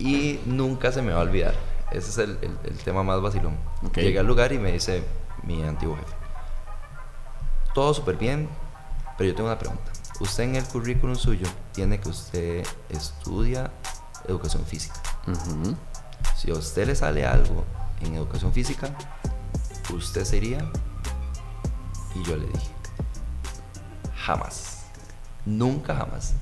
Y nunca se me va a olvidar. Ese es el, el, tema más vacilón. Llegué al lugar y me dice mi antiguo jefe. Todo súper bien, pero yo tengo una pregunta. Usted en el currículum suyo tiene que usted estudia educación física. Si a usted le sale algo en educación física, ¿usted sería? Y yo le dije, jamás. Nunca jamás.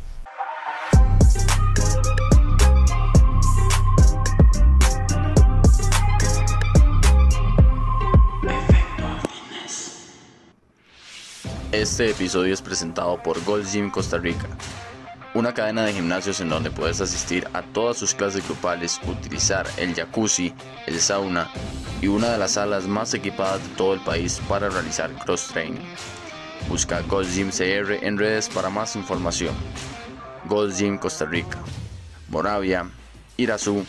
Este episodio es presentado por Gold Gym Costa Rica, una cadena de gimnasios en donde puedes asistir a todas sus clases grupales, utilizar el jacuzzi, el sauna y una de las salas más equipadas de todo el país para realizar cross training. Busca Gold Gym CR en redes para más información. Gold Gym Costa Rica, Moravia, Irazú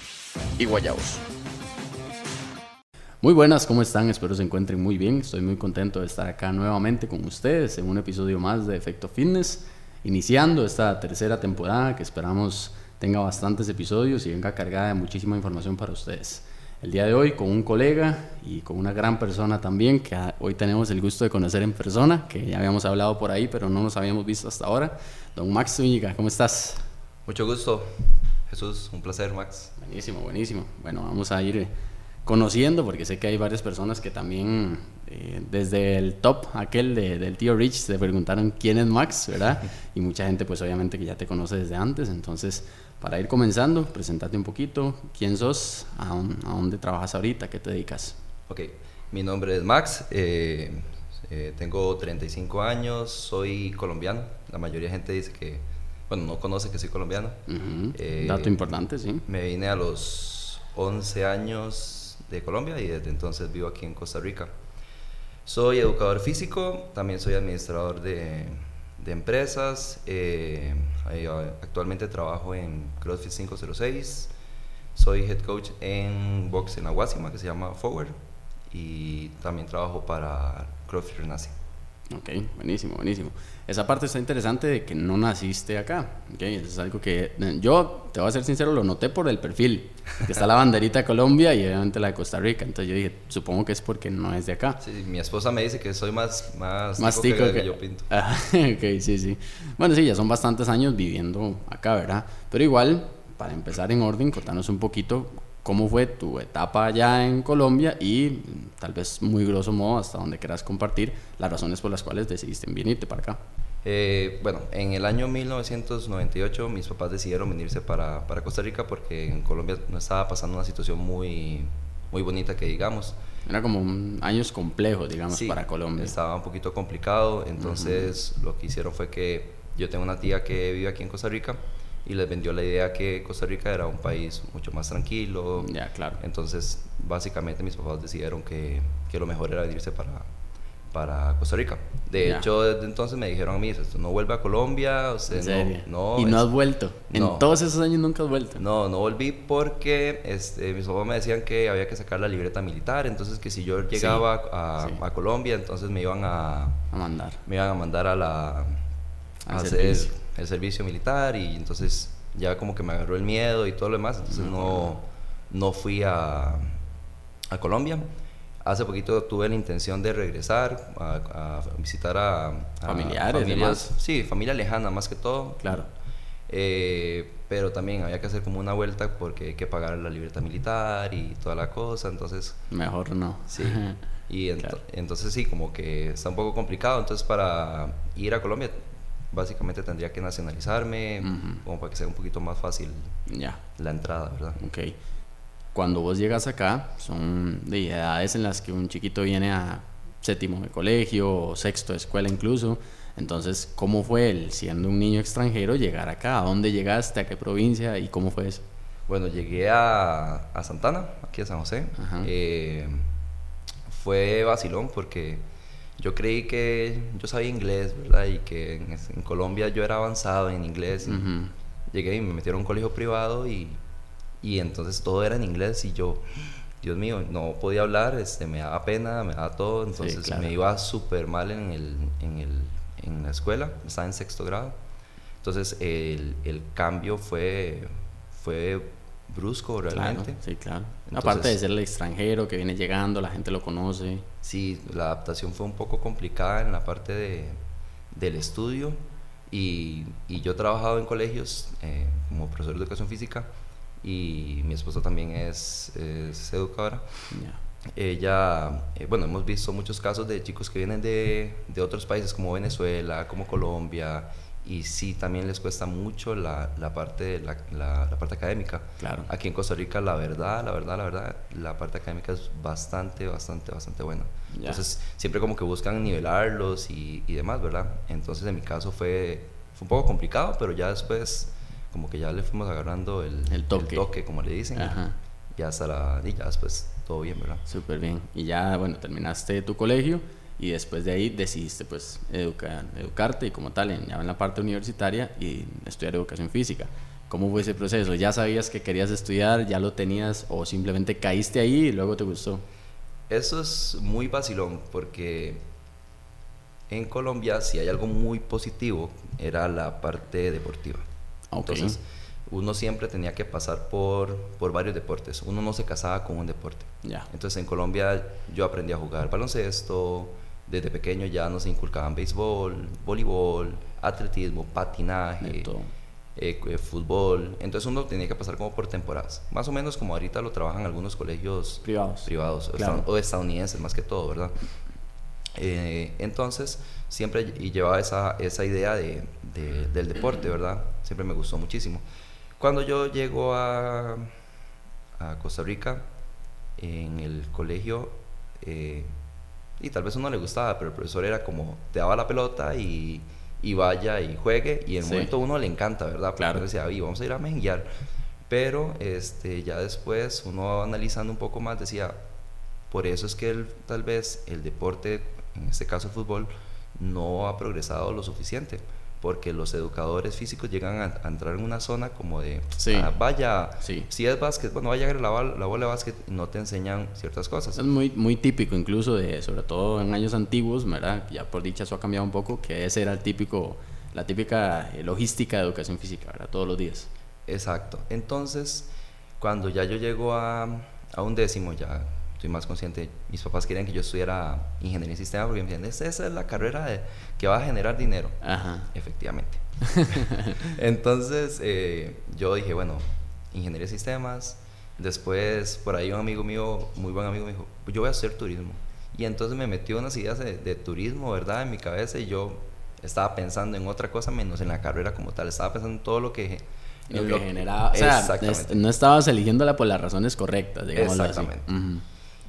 y Guayabos. Muy buenas, ¿cómo están? Espero se encuentren muy bien. Estoy muy contento de estar acá nuevamente con ustedes en un episodio más de Efecto Fitness, iniciando esta tercera temporada que esperamos tenga bastantes episodios y venga cargada de muchísima información para ustedes. El día de hoy con un colega y con una gran persona también que hoy tenemos el gusto de conocer en persona, que ya habíamos hablado por ahí, pero no nos habíamos visto hasta ahora. Don Max Zúñiga, ¿cómo estás? Mucho gusto, Jesús, un placer, Max. Buenísimo, buenísimo. Bueno, vamos a ir conociendo, porque sé que hay varias personas que también, eh, desde el top aquel de, del tío Rich, se preguntaron quién es Max, ¿verdad? Y mucha gente pues obviamente que ya te conoce desde antes, entonces para ir comenzando, presentate un poquito, quién sos, a, dónde trabajas ahorita, qué te dedicas. Ok, mi nombre es Max, eh, eh, tengo 35 años, soy colombiano, la mayoría de gente dice que, bueno, no conoce que soy colombiano. Dato importante, sí. Me vine a los 11 años de Colombia y desde entonces vivo aquí en Costa Rica. Soy educador físico, también soy administrador de, de empresas, eh, actualmente trabajo en CrossFit 506, soy head coach en box en Aguasima que se llama Forward y también trabajo para CrossFit Renace. Ok, buenísimo, buenísimo. Esa parte está interesante de que no naciste acá. Okay, es algo que eh, yo, te voy a ser sincero, lo noté por el perfil. Que está la banderita de Colombia y obviamente la de Costa Rica. Entonces yo dije, supongo que es porque no es de acá. Sí, mi esposa me dice que soy más, más, más tico, que, yo pinto. Ah, ok, sí, sí. Bueno, sí, ya son bastantes años viviendo acá, ¿verdad? Pero igual, para empezar en orden, contanos un poquito cómo fue tu etapa allá en Colombia y tal vez muy grosso modo hasta donde quieras compartir las razones por las cuales decidiste venirte para acá. Eh, bueno, en el año 1998 mis papás decidieron venirse para, para, Costa Rica porque en Colombia no estaba pasando una situación muy, muy bonita que digamos. Era como un, años complejos, digamos, para Colombia. Estaba un poquito complicado, entonces lo que hicieron fue que yo tengo una tía que vive aquí en Costa Rica y les vendió la idea que Costa Rica era un país mucho más tranquilo. Ya, claro. Entonces, básicamente mis papás decidieron que, que lo mejor era venirse para, para Costa Rica. De hecho, desde entonces me dijeron a mí, no vuelve a Colombia, o sea, no, ¿Y no has vuelto? ¿En todos esos años nunca has vuelto? No, no volví porque este, mis papás me decían que había que sacar la libreta militar, entonces que si yo llegaba a, a, Colombia, entonces me iban a... A mandar. Me iban a mandar a la... A hacer el servicio militar y entonces ya como que me agarró el miedo y todo lo demás, entonces no, no fui a, a Colombia. Hace poquito tuve la intención de regresar a, visitar a, familiares, familias, sí, familia lejana más que todo. Claro. Eh, pero también había que hacer como una vuelta porque hay que pagar la libertad militar y toda la cosa, entonces... Mejor no. Sí. Y entonces sí, como que está un poco complicado, entonces para ir a Colombia básicamente tendría que nacionalizarme, como para que sea un poquito más fácil la entrada, ¿verdad? Ok. Cuando vos llegas acá, son de edades en las que un chiquito viene a séptimo de colegio o sexto de escuela incluso. Entonces, ¿cómo fue él, siendo un niño extranjero, llegar acá? ¿A dónde llegaste? ¿A qué provincia? ¿Y cómo fue eso? Bueno, llegué a, a Santana, aquí a San José. Eh, fue vacilón porque yo creí que yo sabía inglés, ¿verdad? Y que en, Colombia yo era avanzado en inglés. Llegué y me metieron a un colegio privado y, y, entonces todo era en inglés y yo, Dios mío, no podía hablar, este, me daba pena, me daba todo, entonces me iba súper mal en, el, en, el, en la escuela, estaba en sexto grado. Entonces el, el cambio fue, fue brusco realmente. sí, claro. Aparte de ser el extranjero que viene llegando, la gente lo conoce. Sí, la adaptación fue un poco complicada en la parte de, del estudio y, y yo he trabajado en colegios eh, como profesor de educación física y mi esposa también es, es educadora. Ella, eh, bueno, hemos visto muchos casos de chicos que vienen de, de otros países como Venezuela, como Colombia, y sí, también les cuesta mucho la, la parte, la, la, parte académica. Claro. Aquí en Costa Rica, la verdad, la verdad, la verdad, la parte académica es bastante, bastante, bastante buena. Entonces, siempre como que buscan nivelarlos y, y, demás, ¿verdad? Entonces, en mi caso fue, fue un poco complicado, pero ya después, como que ya le fuimos agarrando el, el, toque. el toque, como le dicen. Ajá. Ya hasta la, y ya después todo bien, ¿verdad? Súper bien. Y ya, bueno, terminaste tu colegio y después de ahí decidiste pues educar, educarte y como tal en, ya en la parte universitaria y estudiar educación física. ¿Cómo fue ese proceso? ¿Ya sabías que querías estudiar? ¿Ya lo tenías o simplemente caíste ahí y luego te gustó? Eso es muy vacilón porque en Colombia si hay algo muy positivo era la parte deportiva. Entonces uno siempre tenía que pasar por, por varios deportes. Uno no se casaba con un deporte. Ya. Entonces en Colombia yo aprendí a jugar baloncesto, desde pequeño ya nos inculcaban béisbol, voleibol, atletismo, patinaje, eh, eh, fútbol. Entonces uno tenía que pasar como por temporadas. Más o menos como ahorita lo trabajan algunos colegios privados, privados o estadounidenses más que todo, ¿verdad? Eh, entonces siempre y llevaba esa, esa idea de, del deporte, ¿verdad? Siempre me gustó muchísimo. Cuando yo llego a, a Costa Rica, en el colegio, y tal vez uno le gustaba, pero el profesor era como, te daba la pelota y, y vaya y juegue, y en el momento uno le encanta, ¿verdad? Porque claro. decía, vamos a ir a menguiar. Pero este, ya después, uno analizando un poco más, decía, por eso es que el, tal vez el deporte, en este caso el fútbol, no ha progresado lo suficiente porque los educadores físicos llegan a, entrar en una zona como de, ah, vaya, si es básquet, bueno, vaya a la, la bola de básquet, no te enseñan ciertas cosas. Es muy, muy típico incluso, de, sobre todo en años antiguos, ¿verdad? ya por dicha eso ha cambiado un poco, que ese era el típico, la típica eh, logística de educación física, ¿verdad? Todos los días. Exacto. Entonces, cuando ya yo llego a, a un décimo, ya estoy más consciente. Mis papás querían que yo estudiara ingeniería en sistema porque me decían, esa es la carrera de, que va a generar dinero. Ajá. Efectivamente. Entonces eh, yo dije, bueno, ingeniería de sistemas. Después, por ahí un amigo mío, muy buen amigo, me dijo, yo voy a hacer turismo. Y entonces me metió unas ideas de, turismo, ¿verdad? En mi cabeza y yo estaba pensando en otra cosa menos en la carrera como tal. Estaba pensando en todo lo que lo que generaba. O sea, no estabas eligiéndola por las razones correctas, digamos. Exactamente.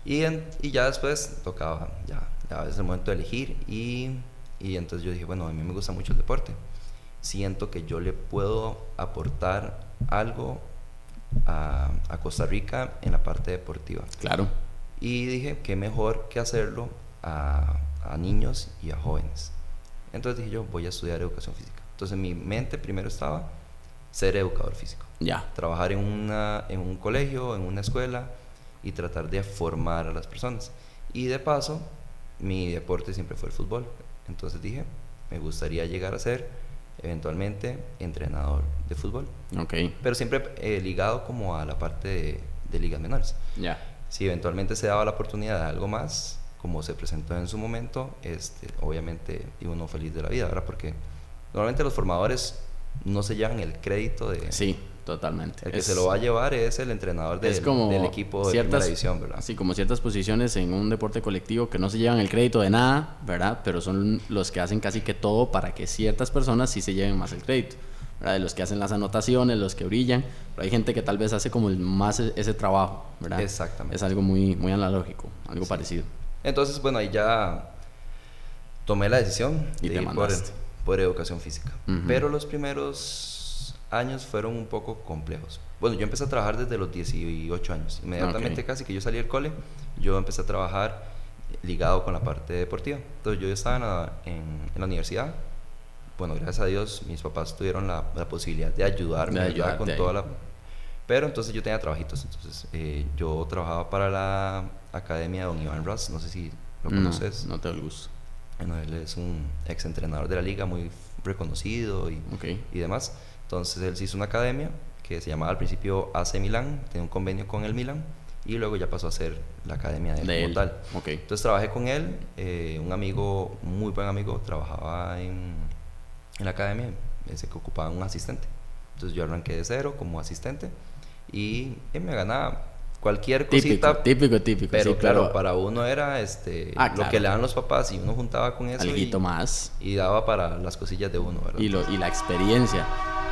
Y, y ya después tocaba, ya, ya es el momento de elegir y, y entonces yo dije, bueno, a mí me gusta mucho el deporte. Siento que yo le puedo aportar algo a, a Costa Rica en la parte deportiva. Claro. Y dije, qué mejor que hacerlo a, a niños y a jóvenes. Entonces dije yo, voy a estudiar educación física. Entonces en mi mente primero estaba ser educador físico. Ya. Trabajar en, una, en un colegio, en una escuela, y tratar de formar a las personas. Y de paso, mi deporte siempre fue el fútbol. Entonces dije, me gustaría llegar a ser eventualmente entrenador de fútbol. Okay. Pero siempre eh, ligado como a la parte de, de ligas menores. Ya. Si eventualmente se daba la oportunidad de algo más, como se presentó en su momento, este, obviamente iba uno feliz de la vida, ¿verdad? Porque normalmente los formadores no se llevan el crédito de, sí. Totalmente. El que se lo va a llevar es el entrenador del, del equipo de ciertas, división, ¿verdad? Sí, como ciertas posiciones en un deporte colectivo que no se llevan el crédito de nada, ¿verdad? Pero son los que hacen casi que todo para que ciertas personas sí se lleven más el crédito. ¿verdad? De los que hacen las anotaciones, los que brillan, pero hay gente que tal vez hace como más e, ese trabajo, ¿verdad? Exactamente. Es algo muy, muy analógico, algo parecido. Entonces, bueno, ahí ya tomé la decisión y de te ir por, por, educación física. Pero los primeros años fueron un poco complejos. Bueno, yo empecé a trabajar desde los 18 años. Inmediatamente casi que yo salí del cole, yo empecé a trabajar ligado con la parte deportiva. Entonces yo estaba en, en la universidad. Bueno, gracias a Dios mis papás tuvieron la, la posibilidad de ayudarme, ayudar con toda la... Pero entonces yo tenía trabajitos. Entonces eh, yo trabajaba para la academia de Don Iván Ross. No sé si lo conoces. No, no te el gusto. Bueno, él es un ex entrenador de la liga muy reconocido y, y demás. Entonces él se hizo una academia que se llamaba al principio AC Milán, tenía un convenio con el Milán y luego ya pasó a ser la academia de, De como él. tal. Ok. Entonces trabajé con él, eh, un amigo, muy buen amigo, trabajaba en, en la academia, ese que ocupaba un asistente. Entonces yo arranqué de cero como asistente y, y me ganaba cualquier Típico, cosita. típico, típico. Pero sí, claro, para uno era este, Ah, lo claro. que le dan los papás y uno juntaba con eso y, Alguito más. y daba para las cosillas de uno, ¿verdad? Y, lo, y la experiencia.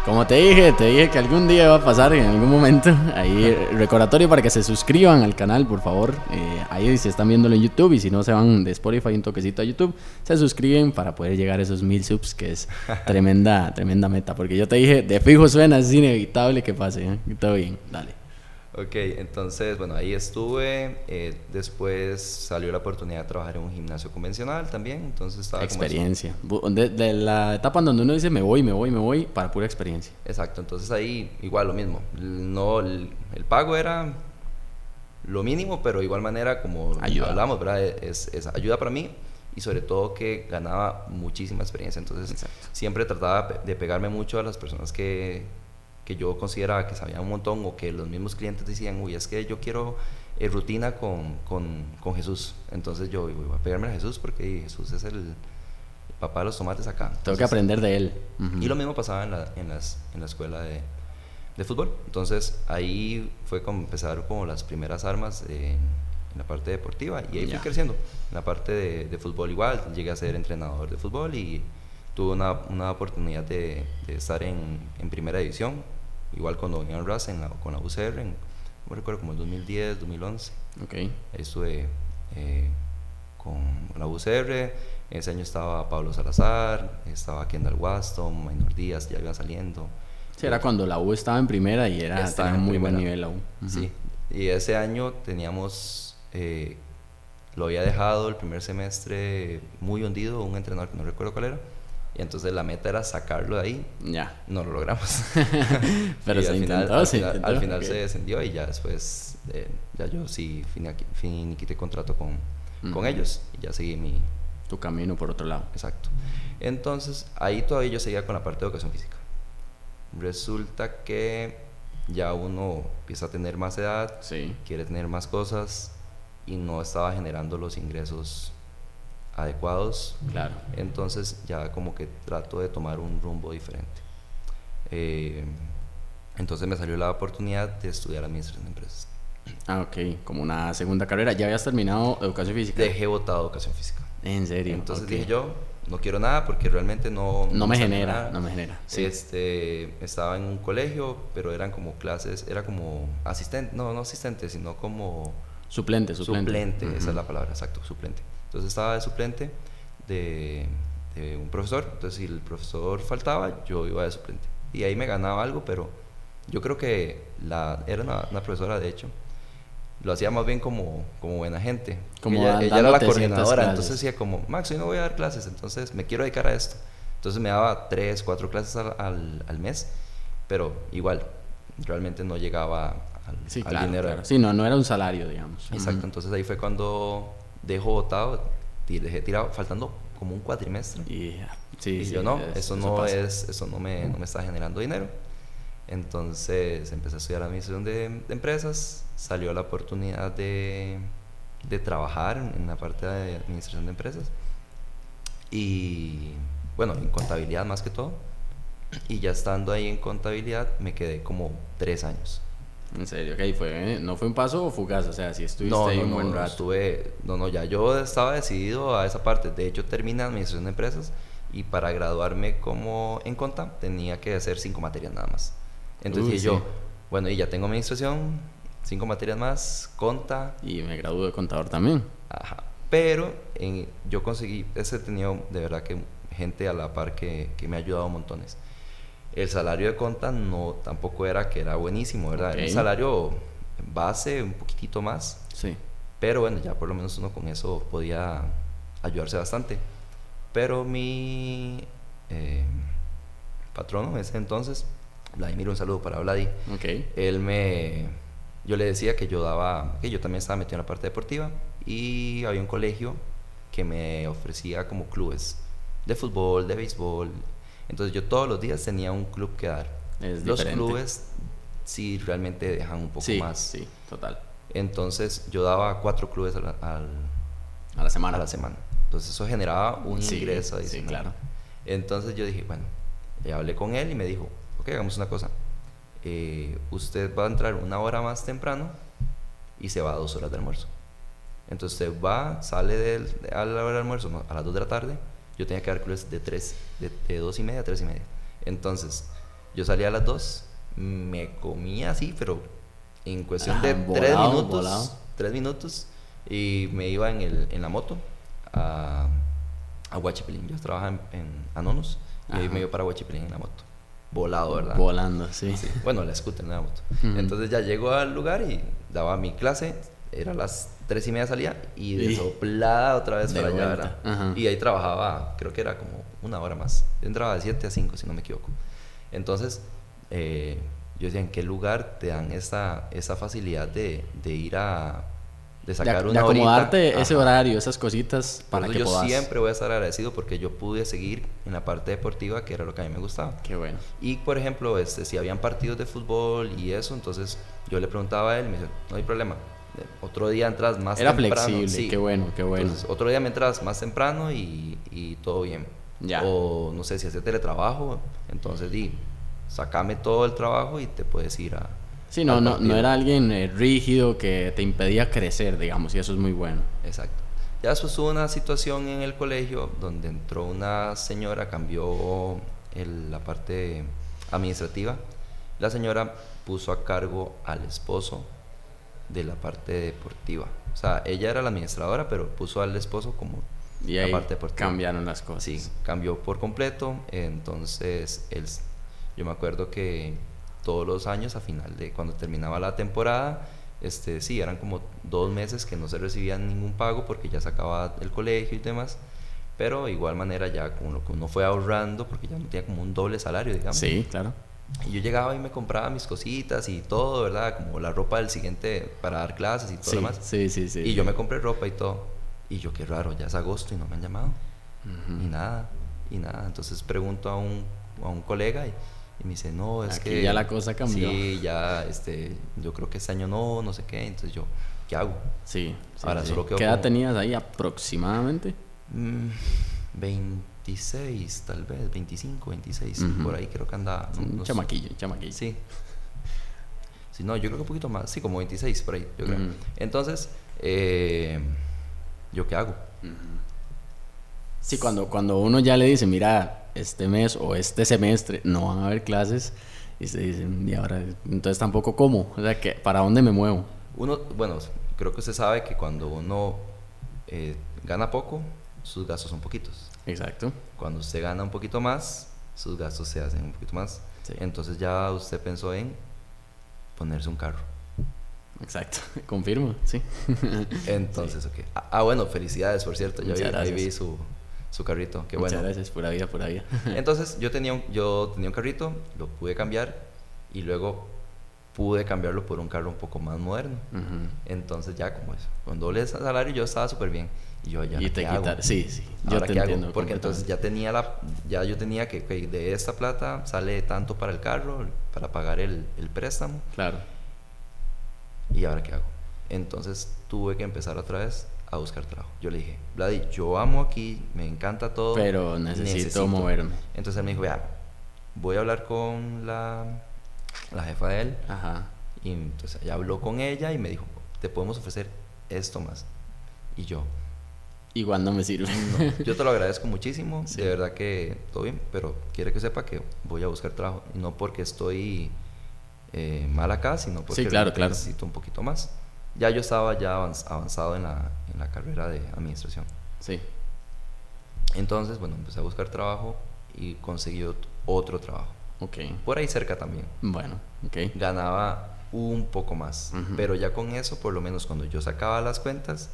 Como te dije, te dije que algún día va a pasar en algún momento. Ahí, recordatorio para que se suscriban al canal, por favor. Eh, ahí si están viéndolo en YouTube y si no se van de Spotify un toquecito a YouTube, se suscriben para poder llegar a esos mil subs, que es tremenda, tremenda meta. Porque yo te dije, de fijo suena, es inevitable que pase. ¿eh? Todo bien, dale. Ok, entonces, bueno, ahí estuve. eh, después salió la oportunidad de trabajar en un gimnasio convencional también. Entonces estaba como. Experiencia. Bu- De, de la etapa en donde uno dice me voy, me voy, me voy, para pura experiencia. Exacto, entonces ahí igual lo mismo. No, el, el pago era lo mínimo, pero de igual manera, como Ayuda. hablamos, ¿verdad? Es, es ayuda para mí y sobre todo que ganaba muchísima experiencia. Entonces Exacto. siempre trataba de pegarme mucho a las personas que, que yo consideraba que sabían un montón o que los mismos clientes decían, uy, es que yo quiero eh, rutina con, con, con Jesús. Entonces yo voy a pegarme a Jesús porque Jesús es el papá de los tomates acá. Tengo que Entonces, aprender de él. Ujú. y lo mismo pasaba en la, en las, en la escuela de, de fútbol. Entonces ahí fue como empezar como las primeras armas eh, en la parte deportiva y ahí Ya. fui creciendo. En la parte de, de fútbol igual, llegué a ser entrenador de fútbol y tuve una, una oportunidad de, de estar en, en primera división, igual con Don Ian Ras en la, con la UCR, en, no recuerdo, como el 2010, 2011. Ok. Ahí estuve eh, con la UCR. En ese año estaba Pablo Salazar, estaba Kendall Waston, Maynor Díaz, ya iba saliendo. Sí, era cuando la U estaba en primera y era Estaba en muy buen primera. nivel la U. Ujú. Sí, y ese año teníamos, eh, lo había dejado el primer semestre muy hundido, un entrenador que no recuerdo cuál era, y entonces la meta era sacarlo de ahí. Ya. No lo logramos. Pero se al final, intentó, al se final, intentó, al final se descendió y ya después, eh, ya yo sí finiqui- finiquité contrato con, con ellos y ya seguí mi, Tu camino por otro lado. Exacto. Entonces, ahí todavía yo seguía con la parte de educación física. Resulta que ya uno empieza a tener más edad, Sí. quiere tener más cosas y no estaba generando los ingresos adecuados. Claro. Entonces ya como que trato de tomar un rumbo diferente. Eh, entonces me salió la oportunidad de estudiar administración de empresas. Ah, ok. Como una segunda carrera. ¿Ya habías terminado educación física? Dejé botado educación física. En serio. Entonces ok. dije yo, no quiero nada porque realmente no... No me genera, nada. no me genera. Sí. Este, estaba en un colegio, pero eran como clases, era como asistente, no, no asistente, sino como Suplente, suplente. suplente, esa Ujú. es la palabra, exacto, suplente. Entonces estaba de suplente de, de un profesor, entonces si el profesor faltaba, yo iba de suplente. Y ahí me ganaba algo, pero yo creo que la, era una, una profesora, de hecho, lo hacía más bien como, como buena gente. Como ella, ella era la coordinadora, entonces decía como, Max, yo no voy a dar clases, entonces me quiero dedicar a esto. Entonces me daba tres, cuatro clases al, al, al mes, pero igual, realmente no llegaba al, Sí, al claro, dinero. claro. Sí, no, no era un salario, digamos. Exacto, Ujú. entonces ahí fue cuando dejo botado, ti- dejé tirado, faltando como un cuatrimestre. Y, ya, sí, y sí, yo no, es- eso, no pasa. es, eso no me, no me está generando dinero. Entonces empecé a estudiar administración de, de empresas, salió la oportunidad de, de trabajar en la parte de administración de empresas y bueno, en contabilidad más que todo. Y ya estando ahí en contabilidad me quedé como tres años. En serio, ok, fue, ¿eh? no fue un paso fugaz, o sea, si estuviste No, ahí no, un buen no, rato. estuve, no, no, ya yo estaba decidido a esa parte. De hecho, terminé administración de empresas y para graduarme como en conta tenía que hacer cinco materias nada más. Entonces Uy, dije yo, sí. bueno, y ya tengo administración, cinco materias más, conta, Y me gradué de contador también. ajá. Pero en- yo conseguí, ese tenido de verdad que gente a la par que, que me ha ayudado montones. El salario de conta no tampoco era que era buenísimo, ¿verdad? Era Ok. un salario base, un poquitito más, Sí. pero bueno, ya por lo menos uno con eso podía ayudarse bastante. Pero mi eh, patrono en ese entonces, Vladimir, un saludo para Vladi, Ok. él me... Yo le decía que yo daba, que yo también estaba metido en la parte deportiva y había un colegio que me ofrecía como clubes de fútbol, de béisbol. Entonces yo todos los días tenía un club que dar. Es Los diferente. clubes sí realmente dejan un poco sí, más. Sí, total. Entonces yo daba cuatro clubes a la, al- A la semana. a la semana. Entonces eso generaba un Sí, ingreso sí, adicional. claro. Entonces yo dije, bueno, ya hablé con él y me dijo, ok, hagamos una cosa. Eh, usted va a entrar una hora más temprano y se va a dos horas de almuerzo. Entonces usted va, sale del- a la hora de almuerzo, a las dos de la tarde. Yo tenía que dar clubes de tres, de, de dos y media a tres y media. Entonces yo salía a las dos, me comía así, pero en cuestión de Ajá, tres volado, minutos, minutos, y me iba en, el, en la moto a, a Huachipilín. Yo trabajaba en, en Anonos y ahí me iba para Huachipilín en la moto. Volado, ¿verdad? Volando, sí. Sí, Bueno, la scooter, no la moto. Entonces ya llego al lugar y daba mi clase, era las tres y media salía y de soplada otra vez de para allá, ¿verdad? Y ahí trabajaba, creo que era como una hora más. Yo entraba de 7 a 5, si no me equivoco. Entonces, eh, yo decía, ¿en qué lugar te dan esa, esa facilidad de, de ir a... de De, sacar de una horita? acomodarte ese Ajá. horario, esas cositas Por para eso que yo puedas. siempre voy a estar agradecido porque yo pude seguir en la parte deportiva, que era lo que a mí me gustaba. Qué bueno. Y por ejemplo, este, si habían partidos de fútbol y eso, entonces yo le preguntaba a él, me dice, no hay problema. Otro día entras más Era temprano. flexible, sí. qué bueno, qué bueno. Entonces, otro día me entras más temprano y, y todo bien. Ya. O no sé si hace teletrabajo, entonces di, sacame todo el trabajo y te puedes ir a. Sí, no, no, no era alguien eh, rígido que te impedía crecer, digamos, y eso es muy bueno. Exacto. Ya hubo una situación en el colegio donde entró una señora, cambió el- la parte administrativa. La señora puso a cargo al esposo de la parte deportiva. O sea, ella era la administradora, pero puso al esposo como Y la ahí parte deportiva. cambiaron las cosas. Sí, cambió por completo. Entonces, él, yo me acuerdo que todos los años, a final de cuando terminaba la temporada, este, sí, eran como dos meses que no se recibía ningún pago porque ya se acababa el colegio y demás. Pero de igual manera ya como lo que uno fue ahorrando, porque ya no tenía como un doble salario, digamos. Sí, claro. Y yo llegaba y me compraba mis cositas y todo, ¿verdad? Como la ropa del siguiente para dar clases y todo Sí, lo demás. sí, sí, sí. Y yo me compré ropa y todo. Y yo, qué raro, ya es agosto y no me han llamado. Y nada, y nada. Entonces pregunto a un, a un colega y, y me dice, no, es Aquí que... ya la cosa cambió. Sí, ya, este, yo creo que este año no, no sé qué. Entonces yo, ¿qué hago? Sí, sí, Ahora solo ¿Qué edad como- tenías ahí aproximadamente? Mm, 26, tal vez, 25, 26. Ujú. Por ahí creo que andaba. no- un chamaquillo, chamaquillo. Sí. Sí, no, yo creo que un poquito más. Sí, como 26 por ahí, yo creo. Entonces, eh, ¿yo qué hago? Sí, cuando, cuando uno ya le dice, mira, este mes o este semestre no van a haber clases, y se dicen, y ahora, entonces tampoco cómo, o sea, que, ¿para dónde me muevo? Uno, bueno, creo que usted sabe que cuando uno eh, gana poco, sus gastos son poquitos. Exacto. Cuando usted gana un poquito más, sus gastos se hacen un poquito más. Sí. Entonces ya usted pensó en ponerse un carro. Exacto, confirmo, sí. Entonces, ok. Ah, ah, bueno, felicidades, por cierto. Vi, Muchas ahí vi su, su carrito. Qué Muchas bueno. gracias, pura vida, pura vida. Entonces yo tenía, un, yo tenía un carrito, lo pude cambiar y luego pude cambiarlo por un carro un poco más moderno. Entonces ya como eso, con doble salario yo estaba súper bien. Y yo ya y te quitar, sí, sí, yo ¿Ahora te qué hago? entiendo. Porque entonces ya tenía la, ya yo tenía que, de esta plata sale tanto para el carro, para pagar el, el préstamo. Claro, ¿Y ahora qué hago? Entonces tuve que empezar otra vez a buscar trabajo. Yo le dije, Vladi, yo amo aquí, me encanta todo. pero necesito, moverme. Entonces él me dijo, vea, voy a hablar con la, la jefa de él. Ajá. Y entonces ella habló con ella y me dijo, te podemos ofrecer esto más. Y yo, Igual no me sirve. no, yo te lo agradezco muchísimo, Sí. de verdad que todo bien, pero quiere que sepa que voy a buscar trabajo. No porque estoy eh, mal acá, sino porque Sí, claro, claro. necesito un poquito más. Ya yo estaba ya avanz- avanzado en la, en la carrera de administración. Sí. Entonces, bueno, empecé a buscar trabajo y conseguí ot- otro trabajo. Ok. Por ahí cerca también. Bueno, ok. Ganaba un poco más. Ujú. Pero ya con eso, por lo menos cuando yo sacaba las cuentas,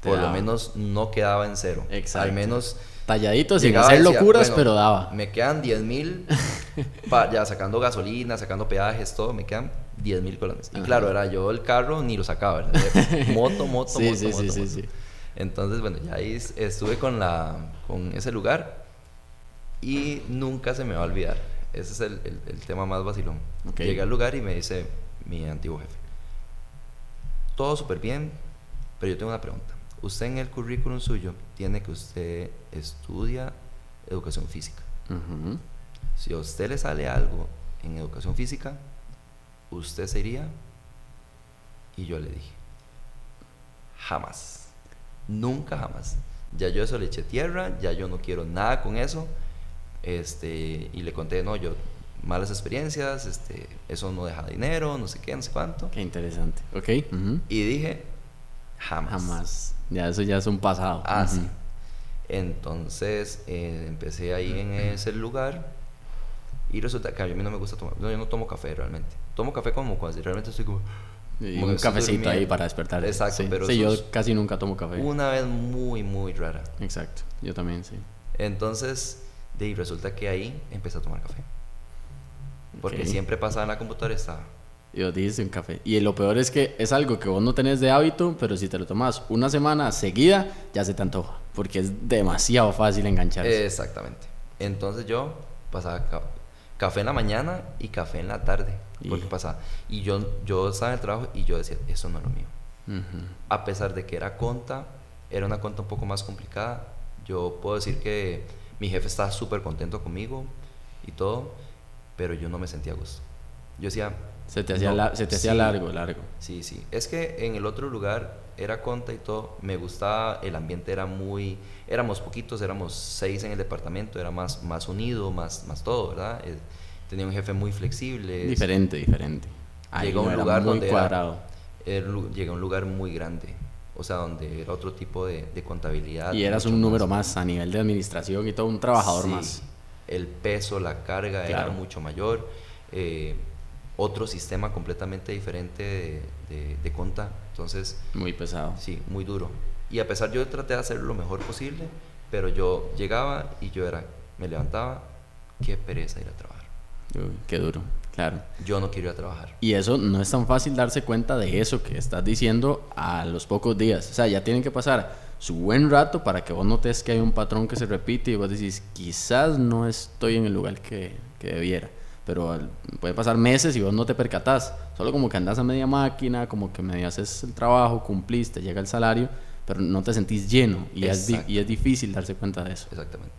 Por lo menos no quedaba en cero. Exacto. Al menos Talladito sin hacer decía, locuras, bueno, pero daba. Me quedan 10 mil, ya sacando gasolina, sacando peajes, todo, me quedan 10 mil colones. Y Ajá. claro, era yo el carro ni lo sacaba, ¿verdad? Moto, moto, Sí, moto, sí, moto, sí, moto. Entonces, bueno, ya ahí es- estuve con, la, con ese lugar y nunca se me va a olvidar. ese es el, el, tema más vacilón. Llegué al lugar y me dice mi antiguo jefe, todo súper bien, pero yo tengo una pregunta. Usted en el currículum suyo tiene que usted estudia educación física. Si a usted le sale algo en educación física, ¿usted sería? Y yo le dije, jamás, nunca jamás. Ya yo eso le eché tierra, ya yo no quiero nada con eso. Este, y le conté, no, yo, malas experiencias, este, eso no deja dinero, no sé qué, no sé cuánto. Qué interesante, ok. Y dije, jamás. Jamás. Ya eso ya es un pasado. Ah, sí. Entonces eh, empecé ahí en ese lugar y resulta que a mí no me gusta tomar, no, yo no tomo café realmente. Tomo café como cuando realmente estoy como... un cafecito ahí para despertar. Exacto, pero sí, yo casi nunca tomo café. Una vez muy, muy rara. Exacto, yo también, sí. Entonces, de resulta que ahí empecé a tomar café. Porque siempre pasaba en la computadora estaba. Y vos dices un café. Y lo peor es que es algo que vos no tenés de hábito, pero si te lo tomas una semana seguida, ya se te antoja. Porque es demasiado fácil engancharse. Exactamente. Entonces yo pasaba café en la mañana y café en la tarde. Porque pasaba. Y yo, yo estaba en el trabajo y yo decía, eso no es lo mío. A pesar de que era conta, era una conta un poco más complicada. Yo puedo decir que mi jefe estaba súper contento conmigo y todo, pero yo no me sentía a gusto. Yo decía... Se te hacía, se te hacía largo, largo. Sí, sí. Es que en el otro lugar era conta y todo, me gustaba, el ambiente era muy, éramos poquitos, éramos seis en el departamento, era más, más unido, más, más todo, ¿verdad? Eh, tenía un jefe muy flexible. Diferente, diferente. llegó a un lugar muy donde cuadrado. Era, a un lugar muy grande, o sea, donde era otro tipo de, contabilidad. Y eras un número más. a nivel de administración y todo, un trabajador sí, más. El peso, la carga era mucho mayor. Eh, otro sistema completamente diferente de, de, conta. Entonces... Muy pesado. Sí, muy duro. Y a pesar yo traté de hacer lo mejor posible, pero yo llegaba y yo era, me levantaba, qué pereza ir a trabajar. Uy, qué duro, claro. Yo no quiero ir a trabajar. Y eso no es tan fácil darse cuenta de eso que estás diciendo a los pocos días. O sea, ya tienen que pasar su buen rato para que vos notes que hay un patrón que se repite y vos decís, quizás no estoy en el lugar que, que debiera pero puede pasar meses y vos no te percatás. Solo como que andas a media máquina, como que medio haces el trabajo, cumpliste, llega el salario, pero no te sentís lleno y es, y es difícil darse cuenta de eso. Exactamente.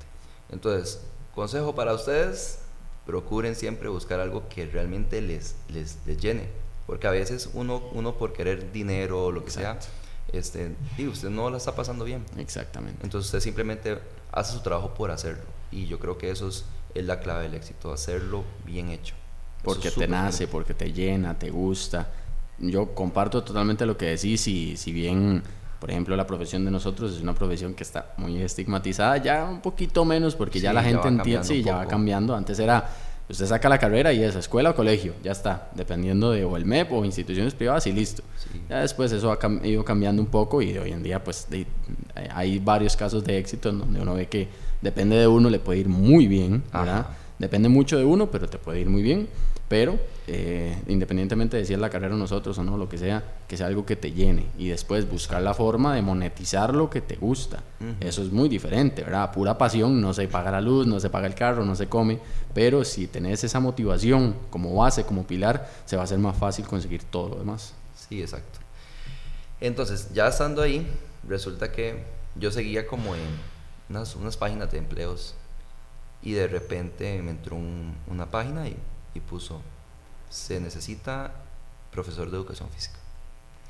Entonces, consejo para ustedes, procuren siempre buscar algo que realmente les, les, llene, porque a veces uno, uno por querer dinero o lo que sea, este, y usted no la está pasando bien. Exactamente. Entonces usted simplemente hace su trabajo por hacerlo y yo creo que eso es es la clave del éxito, hacerlo bien hecho. Porque te nace, porque te llena, te gusta. Yo comparto totalmente lo que decís y si bien, por ejemplo, la profesión de nosotros es una profesión que está muy estigmatizada, ya un poquito menos porque ya la gente entiende, sí, ya va cambiando. Antes era, usted saca la carrera y es escuela o colegio, ya está, dependiendo de o el MEP o instituciones privadas y listo. Ya después eso ha ido cambiando un poco y hoy en día pues hay varios casos de éxito en donde uno ve que Depende de uno, le puede ir muy bien, ¿verdad? Depende mucho de uno, pero te puede ir muy bien. Pero eh, independientemente de si es la carrera nosotros o no, lo que sea, que sea algo que te llene y después buscar la forma de monetizar lo que te gusta. Eso es muy diferente, ¿verdad? Pura pasión, no se paga la luz, no se paga el carro, no se come, pero si tenés esa motivación como base, como pilar, se va a hacer más fácil conseguir todo lo demás. Sí, exacto. Entonces, ya estando ahí, resulta que yo seguía como en unas, unas páginas de empleos y de repente me entró una página y, y, puso, se necesita profesor de educación física.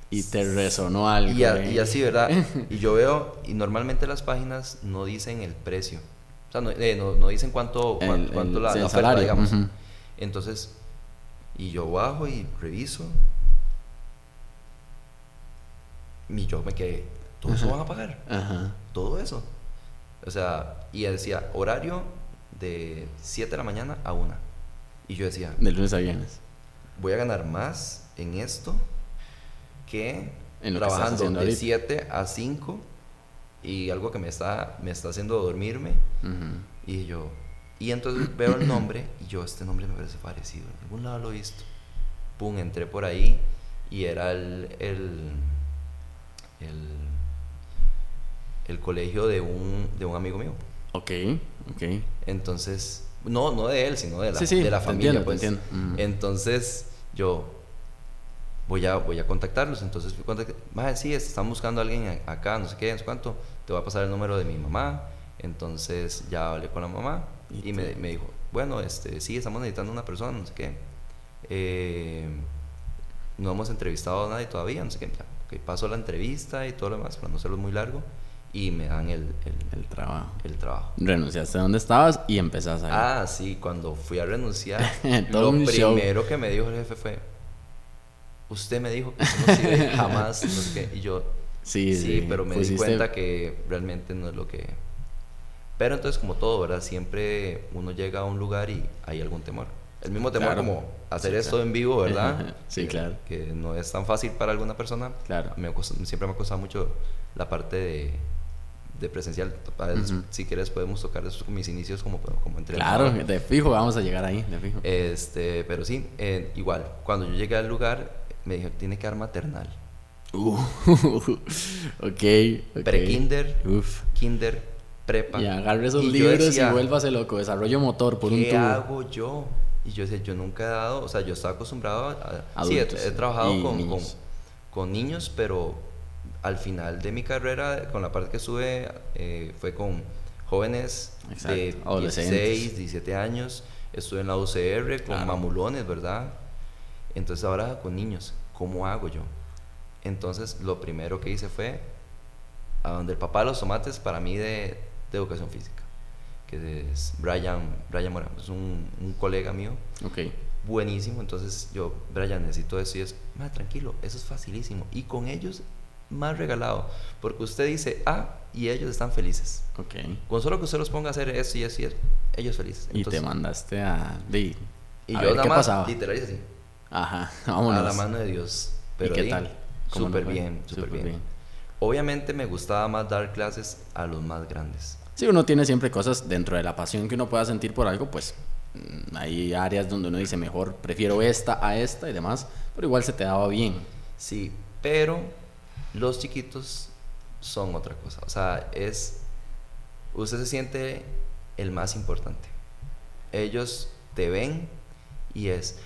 Y te resonó algo. Y, y así, ¿verdad? y yo veo, y normalmente las páginas no dicen el precio. O sea, no, eh, no, dicen cuánto, cuánto, la, la oferta, digamos. Entonces, y yo bajo y reviso. Y yo me quedé, ¿todo eso van a pagar? Todo eso. O sea, y decía, horario de 7 de la mañana a 1. Y yo decía... De lunes a viernes. Voy a ganar más en esto que en trabajando de 7 a 5 y algo que me está, me está haciendo dormirme. Y yo... Y entonces veo el nombre y yo, este nombre me parece parecido. En algún lado lo he visto. Pum, entré por ahí y era el, el, el el colegio de un, de un amigo mío. Ok, ok. Entonces No, no de él, sino de la, Sí, sí, de la familia. entiendo, pues. entiendo. Entonces yo voy a, voy a contactarlos. Entonces fui. Más sí, están buscando a alguien acá, no sé qué, no sé cuánto. Te voy a pasar el número de mi mamá. Entonces ya hablé con la mamá Y y, me, dijo, bueno, este, sí, estamos necesitando una persona, no sé qué. Eh, no hemos entrevistado a nadie todavía, no sé qué. Ya, ok, paso la entrevista y todo lo demás para no hacerlo muy largo. Y me dan el, el, El trabajo. el trabajo. Renunciaste a donde estabas y empezás ahí. Ah, sí, cuando fui a renunciar, Todo lo un show. primero que me dijo el jefe fue, usted me dijo que no sirve jamás, no sé qué", y yo, sí, sí, pero me di Pusiste- cuenta que realmente no es lo que... Pero entonces como todo, ¿verdad? Siempre uno llega a un lugar y hay algún temor. El mismo temor Claro. como hacer Sí, esto claro. en vivo, ¿verdad? Sí, Que- claro. Que no es tan fácil para alguna persona. Claro. Me siempre me ha costado mucho la parte de, de presencial. Ujú. Si quieres podemos tocar eso mis inicios como, como Claro, entrenador. de fijo vamos a llegar ahí, de fijo. Este, pero sí, eh, igual, cuando yo llegué al lugar, me dijo, tiene que dar maternal. Uh, ok, ok. Pre-kinder, kinder, prepa. Y agarre esos Y libros decía, y vuélvase loco. Desarrollo motor por un ¿Qué tubo. hago yo? Y yo decía, yo nunca he dado, o sea, yo estaba acostumbrado a... sí, he, Adultos he trabajado con, con, con niños, pero al final de mi carrera, con la parte que estuve, eh, fue con jóvenes de Exacto, adolescentes. 16, 17 años. Estuve en la UCR con Claro. mamulones, ¿verdad? Entonces ahora con niños, ¿cómo hago yo? Entonces lo primero que hice fue a donde el papá de los tomates para mí de, de educación física, que es Brian, Brian Morán, es un, un colega mío, buenísimo. Entonces yo, Brian, necesito eso y es, "Ma, tranquilo, eso es facilísimo. Y con ellos más regalado, porque usted dice A y ellos están felices. Ok. Con solo que usted los ponga a hacer eso y eso y eso, ellos felices. Y te Entonces, mandaste a. y a yo nada qué más, literal, así, Ajá, a vámonos. la mano de Dios. Pero qué di, tal? ¿Cómo nos Súper fue? bien, súper Súper bien. Obviamente me gustaba más dar clases a los más grandes. Sí, uno tiene siempre cosas dentro de la pasión que uno pueda sentir por algo, pues mm, hay áreas donde uno dice mejor prefiero esta a esta y demás, pero igual se te daba bien. Sí, pero los chiquitos son otra cosa. O sea, es. Usted se siente el más importante. Ellos te ven y es.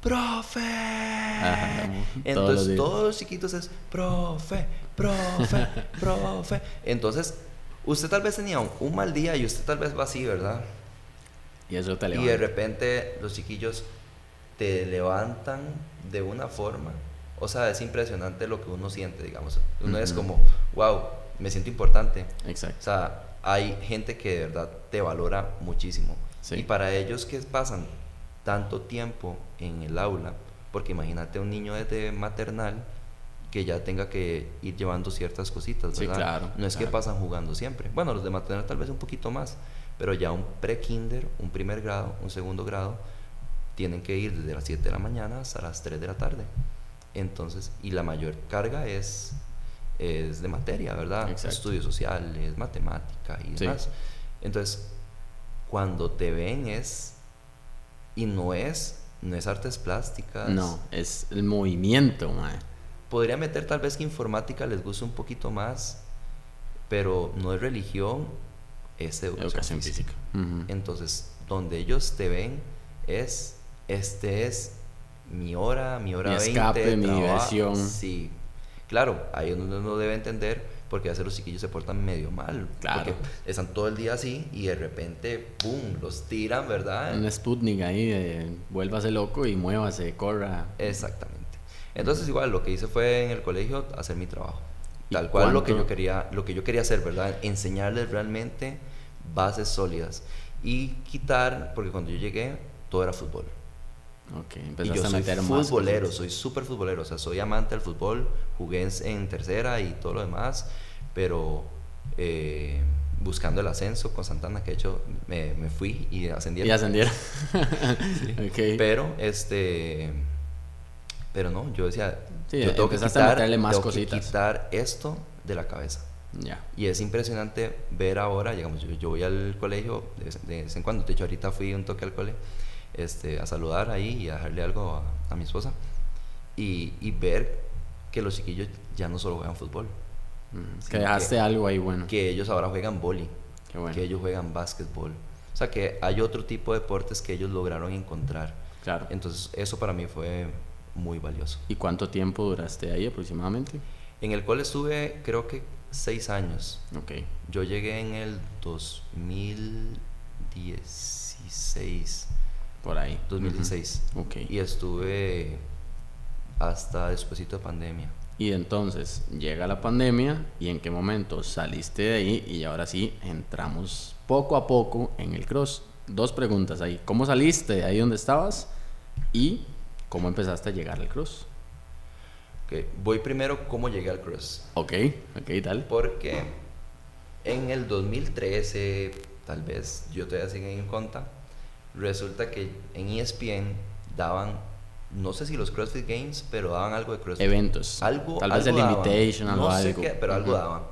¡Profe! Ajá, Entonces todos los chiquitos es. ¡Profe! ¡Profe! ¡Profe! Entonces, usted tal vez tenía un, un mal día y usted tal vez va así, ¿verdad? Y eso te Y levanta. de repente los chiquillos te levantan de una forma. O sea, es impresionante lo que uno siente, digamos. Uno es como, wow, me siento importante. O Exacto. sea, hay gente que de verdad te valora muchísimo. Sí. Y para ellos que pasan tanto tiempo en el aula, porque imagínate un niño desde maternal que ya tenga que ir llevando ciertas cositas, Sí, ¿verdad? claro, No es que pasan jugando siempre. Bueno, los de maternal tal vez un poquito más, pero ya un pre-kinder, un primer grado, un segundo grado, tienen que ir desde las 7 de la mañana hasta las 3 de la tarde. Entonces, y la mayor carga es, es de materia, ¿verdad? Exacto. Estudios sociales, matemática y Sí. demás. Entonces, cuando te ven es, y no es, no es artes plásticas. No, es el movimiento. Podría meter tal vez que informática les guste un poquito más, pero no es religión, es educación, Educación física. Entonces, donde ellos te ven es, este es mi hora, mi hora Mi 20 escape, mi diversión. Sí, claro, ahí uno no debe entender porque a veces los chiquillos se portan medio mal. Claro. Porque están todo el día así y de repente, ¡pum!, los tiran, ¿verdad? Un Sputnik ahí de vuélvase loco y muévase, corra. Exactamente. Entonces igual lo que hice fue en el colegio hacer mi trabajo. ¿Y Tal cual lo que yo quería, lo que yo quería hacer, ¿verdad? Enseñarles realmente bases sólidas y quitar, porque cuando yo llegué todo era fútbol. Ok, Y yo a soy futbolero, soy súper futbolero, o sea, soy amante del fútbol, jugué en, en tercera y todo lo demás, pero eh, buscando el ascenso con Santana, que de hecho me, me fui y ascendí. Y ascendieron. Ok. Pero, este, pero no, yo decía, Sí, yo tengo que a quitar, meterle más tengo que quitar esto de la cabeza. Ya. Y es impresionante ver ahora, digamos, yo, yo voy al colegio de, vez- de vez en cuando, de hecho ahorita fui un toque al cole este, a saludar ahí y a dejarle algo a, a mi esposa y, y ver que los chiquillos ya no solo juegan fútbol, Mm, que dejaste que- algo ahí bueno. que ellos ahora juegan boli, bueno. que ellos juegan básquetbol, O sea, que hay otro tipo de deportes que ellos lograron encontrar. Claro. Entonces, eso para mí fue muy valioso. ¿Y cuánto tiempo duraste ahí aproximadamente? En el cual estuve, creo que seis años. Ok. Yo llegué en el 2016. Por ahí. 2016. Ok. Y estuve hasta después de pandemia. Y entonces llega la pandemia y en qué momento saliste de ahí y ahora sí entramos poco a poco en el cross. Dos preguntas ahí. ¿Cómo saliste de ahí donde estabas? Y cómo empezaste a llegar al cross. Okay. Voy primero cómo llegué al cross. Ok, ok, tal. Porque en el 2013, tal vez yo todavía sigo en cuenta, resulta que en ESPN daban no sé si los CrossFit Games, pero daban algo de CrossFit. Eventos. Algo, Tal vez el Invitation, algo. No sé qué, pero algo daban.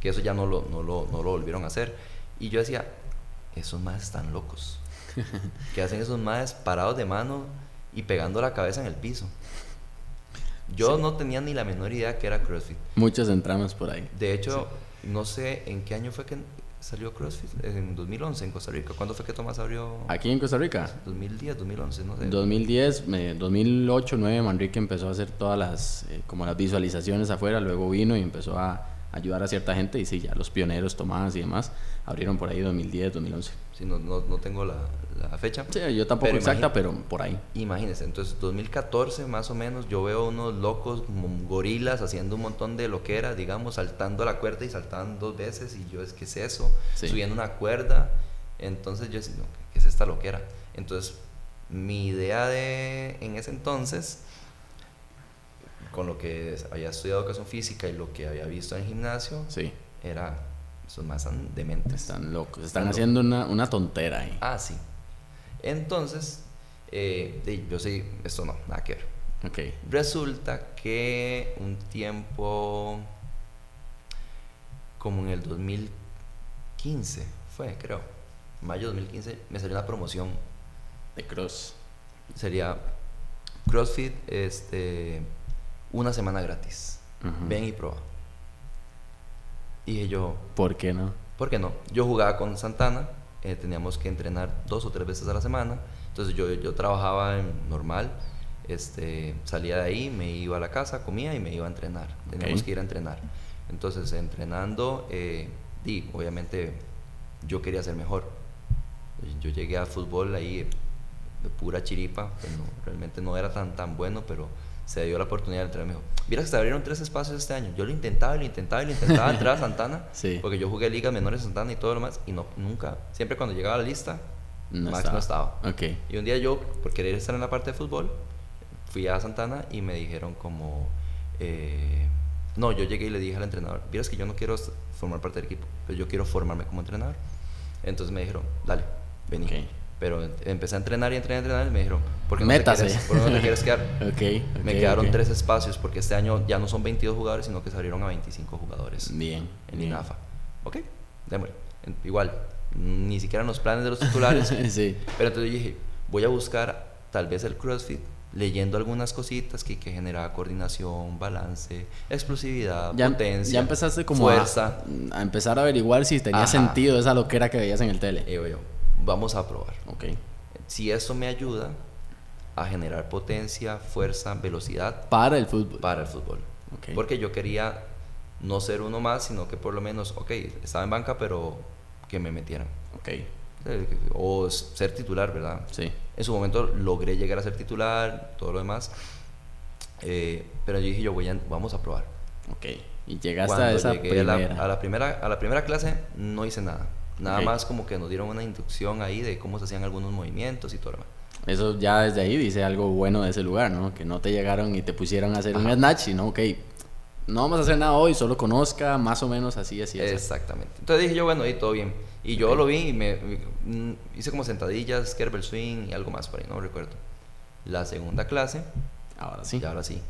Que eso ya no lo, no, lo, no lo volvieron a hacer. Y yo decía, esos más están locos. que hacen esos más parados de mano y pegando la cabeza en el piso. Yo no tenía ni la menor idea que era CrossFit. Muchos entramos por ahí. De hecho, no sé en qué año fue que salió CrossFit en 2011 en Costa Rica. ¿Cuándo fue que Tomás abrió? Aquí en Costa Rica. 2010, 2011, no sé. 2010, 2008, 2009 Manrique empezó a hacer todas las eh, como las visualizaciones afuera, luego vino y empezó a ayudar a cierta gente y sí, ya los pioneros Tomás y demás abrieron por ahí 2010, 2011. Sí, no, no, no tengo la, la, fecha. Sí, yo tampoco exacta, pero por ahí. Imagínense, entonces 2014 más o menos yo veo unos locos gorilas haciendo un montón de lo que era, digamos, saltando la cuerda y saltando dos veces y yo es que es eso, sí. subiendo una cuerda, entonces yo decía, no, ¿qué es esta loquera? Entonces mi idea de en ese entonces con lo que había estudiado educación física y lo que había visto en el gimnasio, sí. era son más están dementes. Están locos, están, están haciendo locos. Una, una, tontera ahí. Ah, sí. Entonces, eh, yo sí, esto no, nada que ver. Okay. Resulta que un tiempo, como en el 2015, fue, creo, mayo 2015, me salió una promoción. De cross. Sería CrossFit, este, una semana gratis. Uh -huh. Ven y prueba. Y yo... ¿Por qué no? ¿Por qué no? Yo jugaba con Santana, eh, teníamos que entrenar dos o tres veces a la semana, entonces yo, yo trabajaba en normal, este, salía de ahí, me iba a la casa, comía y me iba a entrenar. Teníamos Okay. que ir a entrenar. Entonces, entrenando, eh, di, obviamente yo quería ser mejor. Yo llegué al fútbol ahí de pura chiripa, que no- realmente no era tan, tan bueno, pero se dio la oportunidad de entrar. Me dijo, mira que se abrieron tres espacios este año. Yo lo intentaba y lo intentaba y lo intentaba entrar a Santana, Sí. porque yo jugué ligas menores en Santana y todo lo demás, y no, nunca, siempre cuando llegaba a la lista, No Max estaba. no estaba. Ok. Y un día yo, por querer estar en la parte de fútbol, fui a Santana y me dijeron como... eh, no, yo llegué y le dije al entrenador, vieras que yo no quiero formar parte del equipo, pero yo quiero formarme como entrenador. Entonces me dijeron, dale, vení. Ok. Pero empecé a entrenar y entrenar y entrenar y me dijeron, ¿por qué no, Métase. te quieres, ¿por qué no te quieres quedar? Ok, me ok, quedaron ok. tres espacios porque este año ya no son 22 jugadores, sino que se abrieron a 25 jugadores Bien. en bien. INAFA. Ok, démosle. Igual, ni siquiera en los planes de los titulares, sí. pero entonces yo dije, voy a buscar tal vez el CrossFit, leyendo algunas cositas que, que generaba coordinación, balance, explosividad, Ya, potencia, ya empezaste como a, fuerza. a empezar a averiguar si tenía Ajá. sentido esa loquera que veías en el tele. Y digo yo, vamos a probar. Ok. Si esto me ayuda a generar potencia, fuerza, velocidad Para el fútbol. para el fútbol. Ok. Porque yo quería no ser uno más, sino que por lo menos, ok, estaba en banca, pero que me metieran. Ok. O ser titular, ¿verdad? Sí. En su momento logré llegar a ser titular, todo lo demás. Eh, pero yo dije, yo voy a, vamos a probar. Ok. Y llegaste a esa llegué a la- primera. A, la, primera, a la primera clase no hice nada. Nada más como que nos dieron una inducción ahí de cómo se hacían algunos movimientos y todo lo demás. Eso ya desde ahí dice algo bueno de ese lugar, ¿no? Que no te llegaron y te pusieron a hacer un Ajá. snatch, sino, ok, no vamos a hacer nada hoy, solo conozca más o menos así, así, así. Exactamente. Entonces dije yo, bueno, y todo bien. Y yo lo vi y me, mm, hice como sentadillas, kettlebell swing y algo más por ahí, no recuerdo. La segunda clase, Ahora sí. y ahora sí.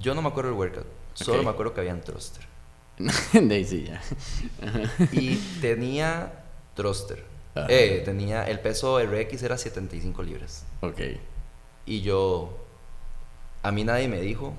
Yo no me acuerdo del workout, solo me acuerdo que había un thruster. sí, ya. Y tenía thruster. Ajá. Eh, tenía, el peso RX era 75 libras. Ok. Y yo, a mí nadie me dijo,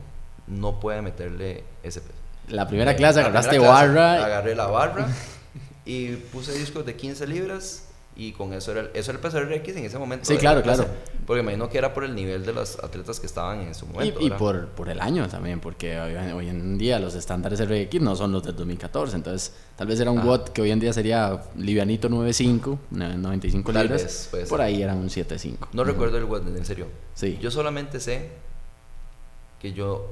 no puede meterle ese peso. La primera clase La agarraste primera clase, barra. Agarré la barra Y puse discos de 15 libras y con eso era, el, eso era el peso RX en ese momento. Sí, claro, claro. Porque imagino que era por el nivel de los atletas que estaban en su momento. Y, y por, por, el año también, porque hoy, en día los estándares RX no son los del 2014, entonces tal vez era un watt que hoy en día sería livianito 9.5, 95 tal libras, vez, por ahí era un 7.5. No recuerdo el watt, en serio. Sí. Yo solamente sé que yo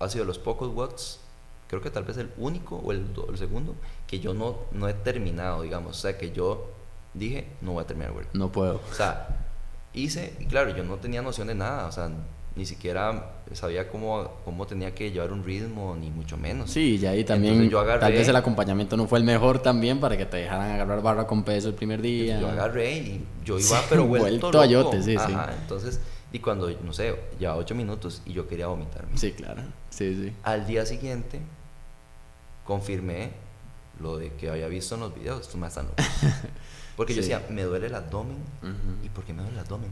ha sido los pocos watts creo que tal vez el único o el, el, segundo que yo no, no he terminado, digamos. O sea, que yo dije, no voy a terminar el No puedo. O sea, hice, y claro, yo no tenía noción de nada, o sea, ni siquiera sabía cómo, cómo tenía que llevar un ritmo, ni mucho menos. Sí, y ahí también yo agarré, tal vez el acompañamiento no fue el mejor también para que te dejaran agarrar barra con peso el primer día. Yo agarré y yo iba, pero vuelto, vuelto yote, sí, Ajá, entonces, y cuando, no sé, llevaba ocho minutos y yo quería vomitarme. Sí, claro, sí, sí. Al día siguiente, confirmé lo de que había visto en los videos, esto me están Porque yo decía, me duele el abdomen. ¿Y por qué me duele el abdomen?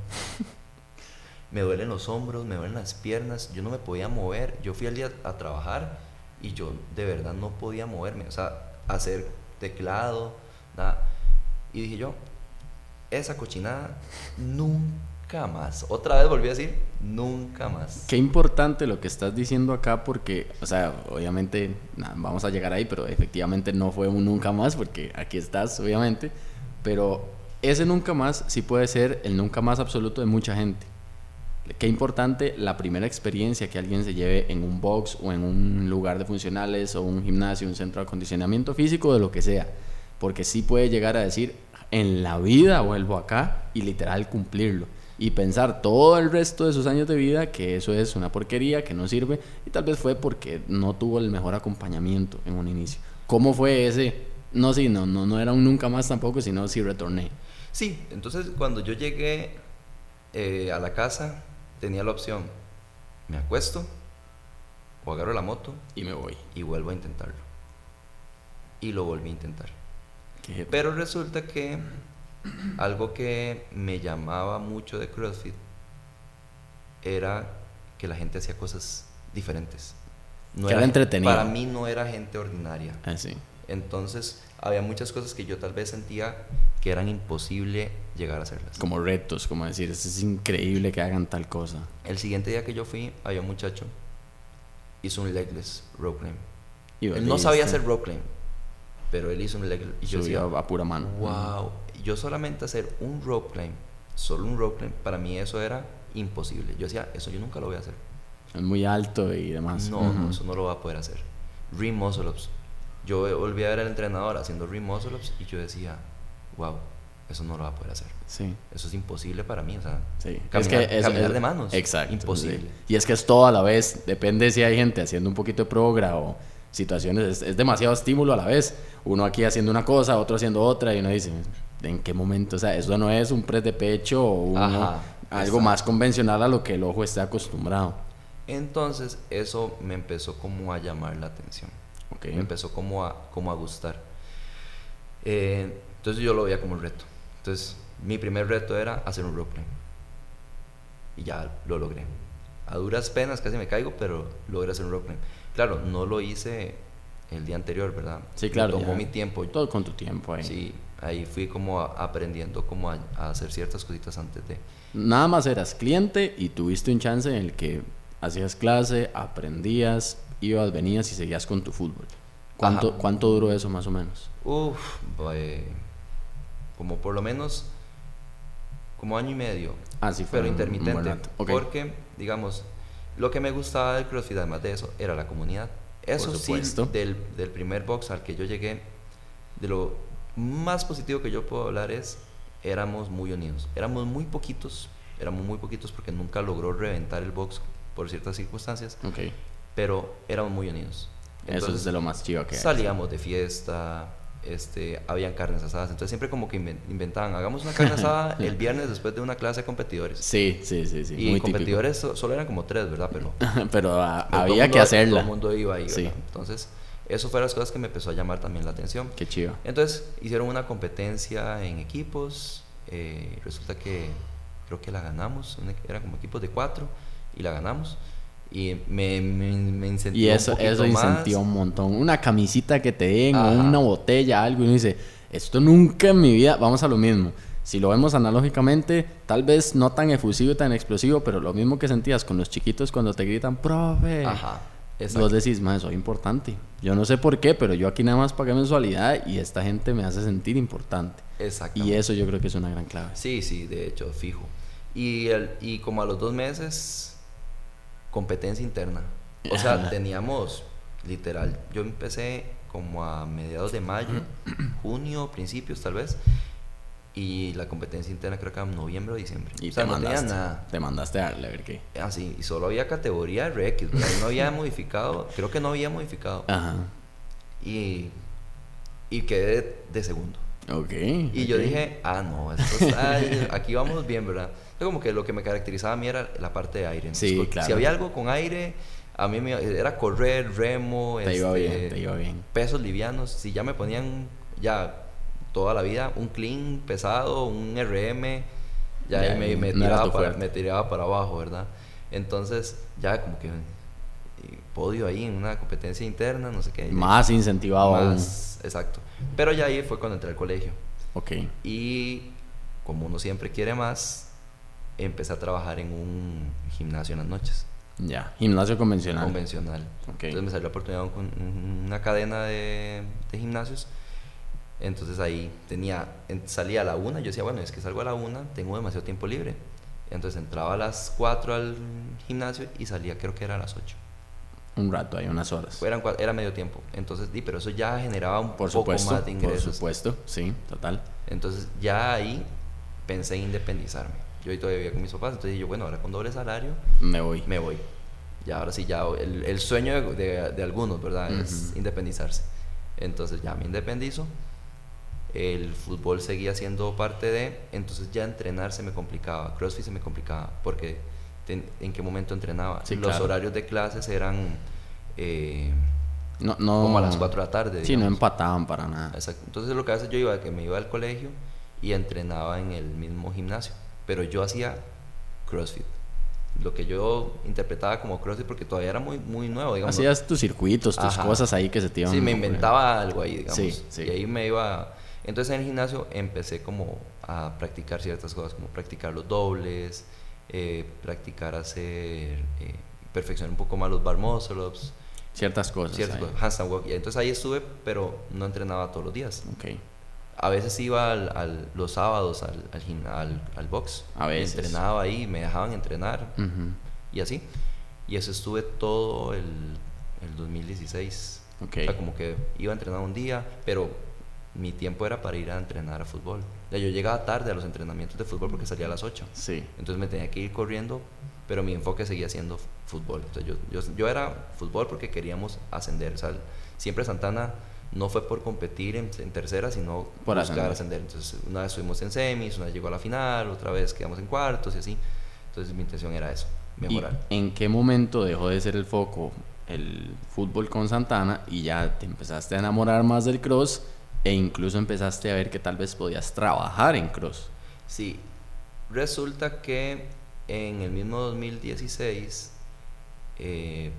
me duelen los hombros, me duelen las piernas. Yo no me podía mover. Yo fui al día a trabajar y yo de verdad no podía moverme. O sea, hacer teclado, nada. Y dije yo, esa cochinada nunca más. Otra vez volví a decir, nunca más. Qué importante lo que estás diciendo acá porque, o sea, obviamente, vamos a llegar ahí, pero efectivamente no fue un nunca más porque aquí estás, obviamente pero ese nunca más sí puede ser el nunca más absoluto de mucha gente. Qué importante la primera experiencia que alguien se lleve en un box o en un lugar de funcionales o un gimnasio, un centro de acondicionamiento físico, de lo que sea. Porque sí puede llegar a decir, en la vida vuelvo acá y literal cumplirlo. Y pensar todo el resto de sus años de vida que eso es una porquería, que no sirve. Y tal vez fue porque no tuvo el mejor acompañamiento en un inicio. ¿Cómo fue ese no, sí, no, no, no era un nunca más tampoco, sino sí retorné. Sí, entonces cuando yo llegué eh, a la casa, tenía la opción, me acuesto o agarro la moto y me voy. Y vuelvo a intentarlo. Y lo volví a intentar. Pero resulta que algo que me llamaba mucho de CrossFit era que la gente hacía cosas diferentes. No era, entretenido. Para mí no era gente ordinaria. Ah, sí. Entonces había muchas cosas que yo tal vez sentía que eran imposible llegar a hacerlas. Como retos, como decir, es increíble que hagan tal cosa. El siguiente día que yo fui, había un muchacho, hizo un legless rope climb. él no sabía hacer rope climb, pero él hizo un legless. Y yo decía, a pura mano. Wow, yo solamente hacer un rope climb, solo un rope climb, para mí eso era imposible. Yo decía, eso yo nunca lo voy a hacer. Es muy alto y demás. No, no, eso no lo va a poder hacer. Rim muscle ups, yo volví a ver al entrenador haciendo rim muscle ups y yo decía, wow, eso no lo va a poder hacer. Sí. Eso es imposible para mí, o sea, sí. caminar, es que de manos. Exacto. Imposible. Y es que es todo a la vez, depende si hay gente haciendo un poquito de progra o situaciones, es, demasiado estímulo a la vez. Uno aquí haciendo una cosa, otro haciendo otra y uno dice, ¿en qué momento? O sea, eso no es un press de pecho o algo más convencional a lo que el ojo esté acostumbrado. Entonces, eso me empezó como a llamar la atención. Me empezó como a, como a gustar. Eh, entonces yo lo veía como un reto. Entonces mi primer reto era hacer un rope Y ya lo logré. A duras penas casi me caigo, pero logré hacer un rope Claro, no lo hice el día anterior, ¿verdad? Sí, claro. tomó mi tiempo. Todo con tu tiempo ahí. Sí, ahí fui como aprendiendo como a, a, hacer ciertas cositas antes de... Nada más eras cliente y tuviste un chance en el que hacías clase, aprendías, ibas, venías y seguías con tu fútbol. ¿Cuánto, ¿cuánto duró eso más o menos? Uf, como por lo menos como año y medio. Ah, sí, fue pero intermitente. Porque, digamos, lo que me gustaba del CrossFit, además de eso, era la comunidad. Eso sí, del, del primer box al que yo llegué, de lo más positivo que yo puedo hablar es, éramos muy unidos. Éramos muy poquitos, éramos muy poquitos porque nunca logró reventar el box por ciertas circunstancias. Okay pero éramos muy unidos. Eso es de lo más chido que Salíamos de fiesta, este, habían carnes asadas, entonces siempre como que inventaban, hagamos una carne asada el viernes después de una clase de competidores. Sí, sí, sí, sí. Y competidores solo eran como tres, ¿verdad? Pero, pero había que hacerla. Todo el mundo iba ahí, sí. Entonces, eso fue las cosas que me empezó a llamar también la atención. Qué chido. Entonces, hicieron una competencia en equipos, eh, resulta que creo que la ganamos, era como equipos de cuatro, y la ganamos. Y me, me, me incentivó Y eso, un eso más. incentiva un montón. Una camisita que te den o una botella, algo, y uno dice, esto nunca en mi vida, vamos a lo mismo. Si lo vemos analógicamente, tal vez no tan efusivo y tan explosivo, pero lo mismo que sentías con los chiquitos cuando te gritan, profe. Ajá, Vos exacto. decís, man, soy importante. Yo no sé por qué, pero yo aquí nada más pagué mensualidad y esta gente me hace sentir importante. Exactamente. Y eso yo creo que es una gran clave. Sí, sí, de hecho, fijo. Y, el, y como a los dos meses, competencia interna. O sea, teníamos, literal, yo empecé como a mediados de mayo, junio, principios tal vez, y la competencia interna creo que era en noviembre o diciembre. Y o sea, te no mandaste. nada. Te mandaste a darle a ver qué. Así, y solo había categoría RX, no había modificado, creo que no había modificado. Ajá. Y, y quedé de segundo. Ok. Y yo dije, ah, no, esto está, aquí vamos bien, ¿verdad? Como que lo que me caracterizaba a mí era la parte de aire. Entonces, Sí, claro. Si había algo con aire, a mí me, era correr, remo, Te iba este, bien, te iba bien. pesos livianos. Si ya me ponían ya toda la vida un clean pesado, un RM, ya, Ya, ahí me, tiraba para, me tiraba para abajo, ¿verdad? Entonces, ya como que podio ahí en una competencia interna, no sé qué. Más incentivado aún. Más, exacto. Pero ya ahí fue cuando entré al colegio. Ok. Y como uno siempre quiere más, empecé a trabajar en un gimnasio en las noches, Ya. Gimnasio convencional. convencional. Ok. Entonces me salió la oportunidad con un- una cadena de, de gimnasios. Entonces ahí tenía, en- salía a la una, yo decía, bueno, es que salgo a la una, tengo demasiado tiempo libre. Entonces entraba a las 4 al gimnasio y salía creo que era a las 8. Un rato, hay unas horas. Eran, era medio tiempo. Entonces, di, pero eso ya generaba un Por poco supuesto. más de Por ingresos. supuesto. Sí, total. Entonces ya ahí pensé en independizarme. Yo ahí todavía vivía con mis papás, entonces dije yo, bueno, ahora con doble salario Me voy. me voy. Ya ahora sí, ya el, el sueño de, de- de algunos, ¿verdad? Es independizarse. Entonces ya me independizo. El fútbol seguía siendo parte de, entonces ya entrenar se me complicaba, CrossFit se me complicaba, porque ten- en qué momento entrenaba. Sí, Los claro. horarios de clases eran eh, No, no, como a las 4 de la tarde. Sí, no empataban para nada. Exacto. Entonces lo que hace yo iba, que me iba al colegio y entrenaba en el mismo gimnasio, pero yo hacía CrossFit. Lo que yo interpretaba como CrossFit porque todavía era muy muy nuevo, digamos. Hacías tus circuitos, tus Ajá. cosas ahí que se te iban. Sí, me inventaba algo ahí, digamos. Sí, sí. Y ahí me iba. Entonces en el gimnasio empecé como a practicar ciertas cosas, como practicar los dobles, eh, practicar hacer, eh, perfeccionar un poco más los bar muscle ups, Ciertas cosas. ciertas ahí. cosas, handstand walk. Y entonces ahí estuve, pero no entrenaba todos los días. Ok. A veces iba al, al- los sábados al, al, al, box. A veces. Entrenaba ahí, me dejaban entrenar Ujú. y así. Y eso estuve todo el, el 2016. Ok. O sea, como que iba a entrenar un día, pero mi tiempo era para ir a entrenar a fútbol. O sea, yo llegaba tarde a los entrenamientos de fútbol porque salía a las 8. Sí. Entonces me tenía que ir corriendo, pero mi enfoque seguía siendo fútbol. Entonces yo, yo, yo era fútbol porque queríamos ascender. O sea, siempre Santana no fue por competir en, en tercera, sino Por buscar ascender. ascender. Entonces una vez estuvimos en semis, una vez llegó a la final, otra vez quedamos en cuartos y así. Entonces mi intención era eso, ¿Y mejorar. en qué momento dejó de ser el foco el fútbol con Santana y ya te empezaste a enamorar más del cross e incluso empezaste a ver que tal vez podías trabajar en cross? Sí, resulta que en el mismo 2016 eh,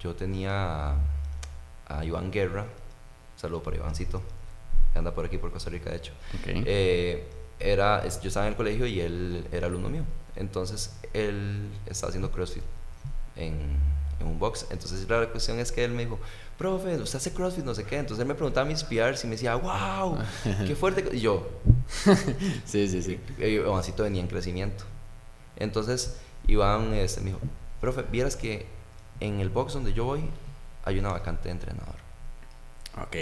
yo tenía a Iván Guerra, saludo para Ivancito, que anda por aquí por Costa Rica de hecho. Eh, era, yo estaba en el colegio y él era alumno mío, entonces él estaba haciendo CrossFit en, en un box, entonces la cuestión es que él me dijo, profe, usted hace CrossFit, no sé qué, entonces él me preguntaba mis PRs y me decía, wow, qué fuerte, y yo, sí, sí, sí. Ivancito venía en crecimiento. Entonces, Iván este, me dijo, profe, vieras que en el box donde yo voy hay una vacante de entrenador Ok,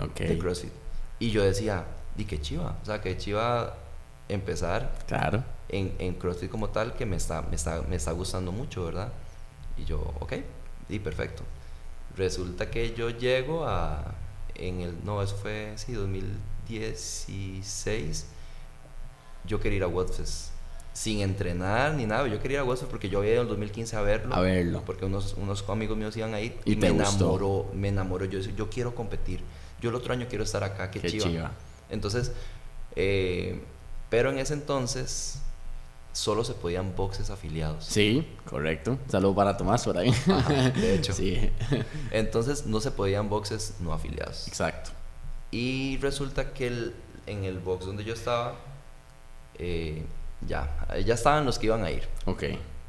ok. de CrossFit. Y yo decía, di que chiva, o sea, que chiva empezar Claro. en, en CrossFit como tal, que me está, me, está, me está gustando mucho, ¿verdad? Y yo, ok, y perfecto. Resulta que yo llego a, en el, no, eso fue, sí, 2016, yo quería ir a Wordfest, sin entrenar ni nada, yo quería ir a Wordfest porque yo había ido en el 2015 a verlo. A verlo. Porque unos, unos amigos míos iban a ir ¿Y me gustó? enamoró, me enamoró, yo decía, yo quiero competir, yo el otro año quiero estar acá, qué, Qué chiva. chiva. Entonces, eh, pero en ese entonces solo se podían boxes afiliados. Sí, correcto. Saludo para Tomás por ahí. de hecho. Sí. Entonces no se podían boxes no afiliados. Exacto. Y resulta que el, en el box donde yo estaba, eh, ya, ya estaban los que iban a ir. Ok.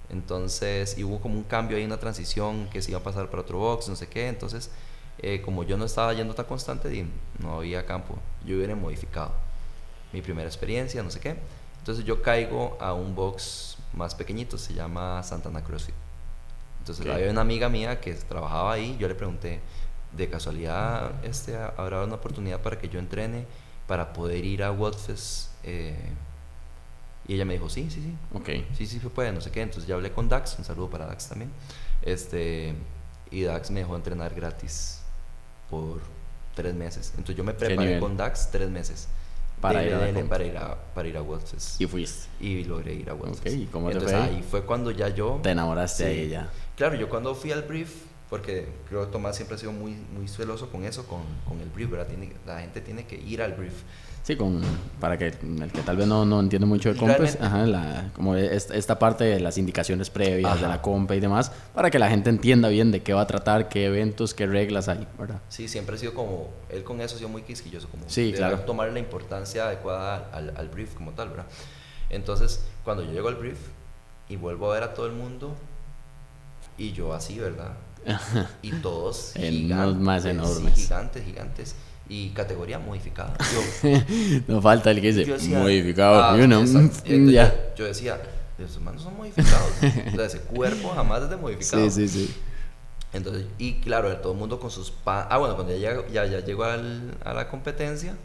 Entonces, y hubo como un cambio ahí, una transición que se iba a pasar para otro box, no sé qué. Entonces, eh, como yo no estaba yendo tan constante, no había campo. Yo hubiera modificado mi primera experiencia, no sé qué. Entonces, yo caigo a un box más pequeñito, se llama Santana CrossFit. Entonces, Ok. había una amiga mía que trabajaba ahí. Yo le pregunté, de casualidad, este, habrá una oportunidad para que yo entrene para poder ir a Wordfest. Eh, y ella me dijo, sí, sí, sí. Ok. Sí, sí se puede, no sé qué. Entonces ya hablé con Dax, un saludo para Dax también. Este, y Dax me dejó entrenar gratis por tres meses. Entonces yo me preparé con Dax tres meses. Para ir a la para ir a, para ir a Worldfest. Y fuiste. Y logré ir a Worldfest. Ok, ¿y cómo te Entonces fue ahí? ahí fue cuando ya yo... Te enamoraste Sí. de ella. Claro, yo cuando fui al brief, porque creo que Tomás siempre ha sido muy, muy celoso con eso, con, con el brief, ¿verdad? Tiene, la gente tiene que ir al brief. Sí, con, para que el que tal vez no, no entiende mucho de realmente- ajá, la, como es- esta parte de las indicaciones previas de Ajá. la compa y demás, para que la gente entienda bien de qué va a tratar, qué eventos, qué reglas hay, ¿verdad? Sí, siempre ha sido como, él con eso ha sido muy quisquilloso, como Sí, de claro. tomar la importancia adecuada al, al brief como tal, ¿verdad? Entonces, cuando yo llego al brief y vuelvo a ver a todo el mundo, y yo así, ¿verdad? Y todos En unos gigantes, más sí, enormes. gigantes, gigantes, y categoría modificada. Yo, no falta el que dice, decía, modificado, ah, you know, mm, yo, yo decía, esos manos son modificados. o sea, ese cuerpo jamás es de modificado. Sí, sí, sí. Entonces, y claro, todo el mundo con sus pan. Ah, bueno, cuando ya, llegó- ya, ya llegó al- a la competencia,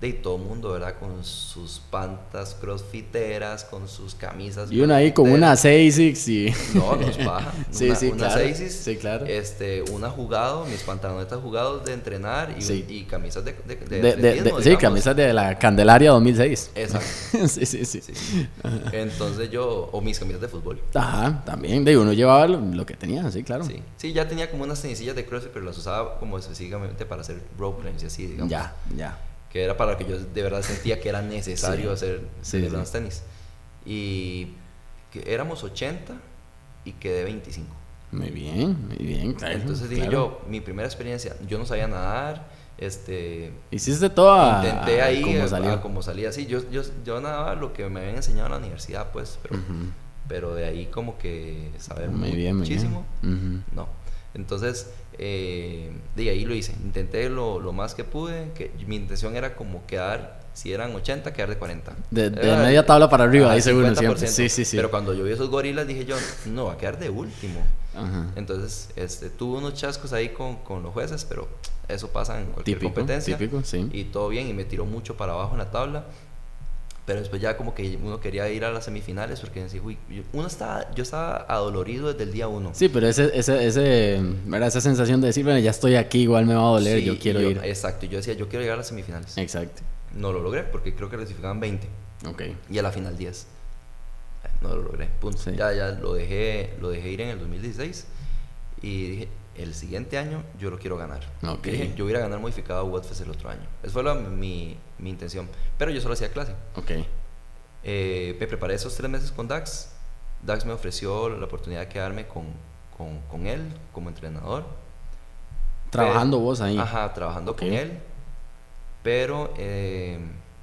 de todo el mundo, ¿verdad? Con sus pantas crossfiteras, con sus camisas. Y uno ahí con una crossfiteras. 6 y... No, nos baja. Sí, una, sí, una claro. Seisis, Sí, claro. Este, una jugado, mis pantalonetas jugados de entrenar y, Sí. y camisas de, de, de de- sí, camisas de la Candelaria 2006. Exacto. sí, sí, sí. Sí. Entonces yo, o mis camisas de fútbol. Ajá, también, de uno llevaba lo, lo que tenía, sí, claro. Sí. sí, ya tenía como unas tenicillas de CrossFit, pero las usaba como específicamente para hacer rope y así, digamos. Ya, ya. Que era para lo que yo de verdad sentía que era necesario Sí. hacer Sí, sí. los tenis. Y que éramos 80 y quedé 25. Muy bien, muy bien, claro. Entonces dije claro. yo, mi primera experiencia, yo no sabía nadar, este Hiciste todo a, intenté ahí como a- salió. a como salía así, yo, yo, yo nadaba lo que me habían enseñado en la universidad, pues, pero, Ujú. pero de ahí como que saber Muy bien, muy muchísimo, bien. Ujú. no. Entonces, eh, de ahí lo hice. Intenté lo, lo más que pude. Que mi intención era como quedar, si eran 80, quedar de 40. De- de Era- media tabla para arriba, ahí seguro 50%. siempre. Sí, sí, sí. Pero cuando yo vi esos gorilas dije yo, no, va a quedar de último. Ajá. Entonces, este, tuve unos chascos ahí con, con los jueces, pero eso pasa en cualquier Típico, competencia. típico, sí. Y todo bien, y me tiró mucho para abajo en la tabla. Pero después ya como que uno quería ir a las semifinales porque decía, uy, yo- uno estaba, yo estaba adolorido desde el día uno. Sí, pero ese, ese, ese, ¿verdad? esa sensación de decir, bueno, ya estoy aquí, igual me va a doler, Sí, yo quiero y ir. Exacto, yo decía, yo quiero llegar a las semifinales. Exacto. No lo logré porque creo que clasificaban 20 Ok. y a la final 10. Eh, No lo logré, punto. Sí. Ya, ya lo dejé, lo dejé ir en el 2016 y dije, el siguiente año yo lo quiero ganar. Ok. Y dije, yo voy a ganar modificado a el otro año. Esa fue la- mi, mi intención. Pero yo solo hacía clase. Ok. Eh, me preparé esos tres meses con Dax. Dax me ofreció la oportunidad de quedarme con, con, con él como entrenador. Trabajando Pero- vos ahí. Ajá, trabajando con él. Pero eh,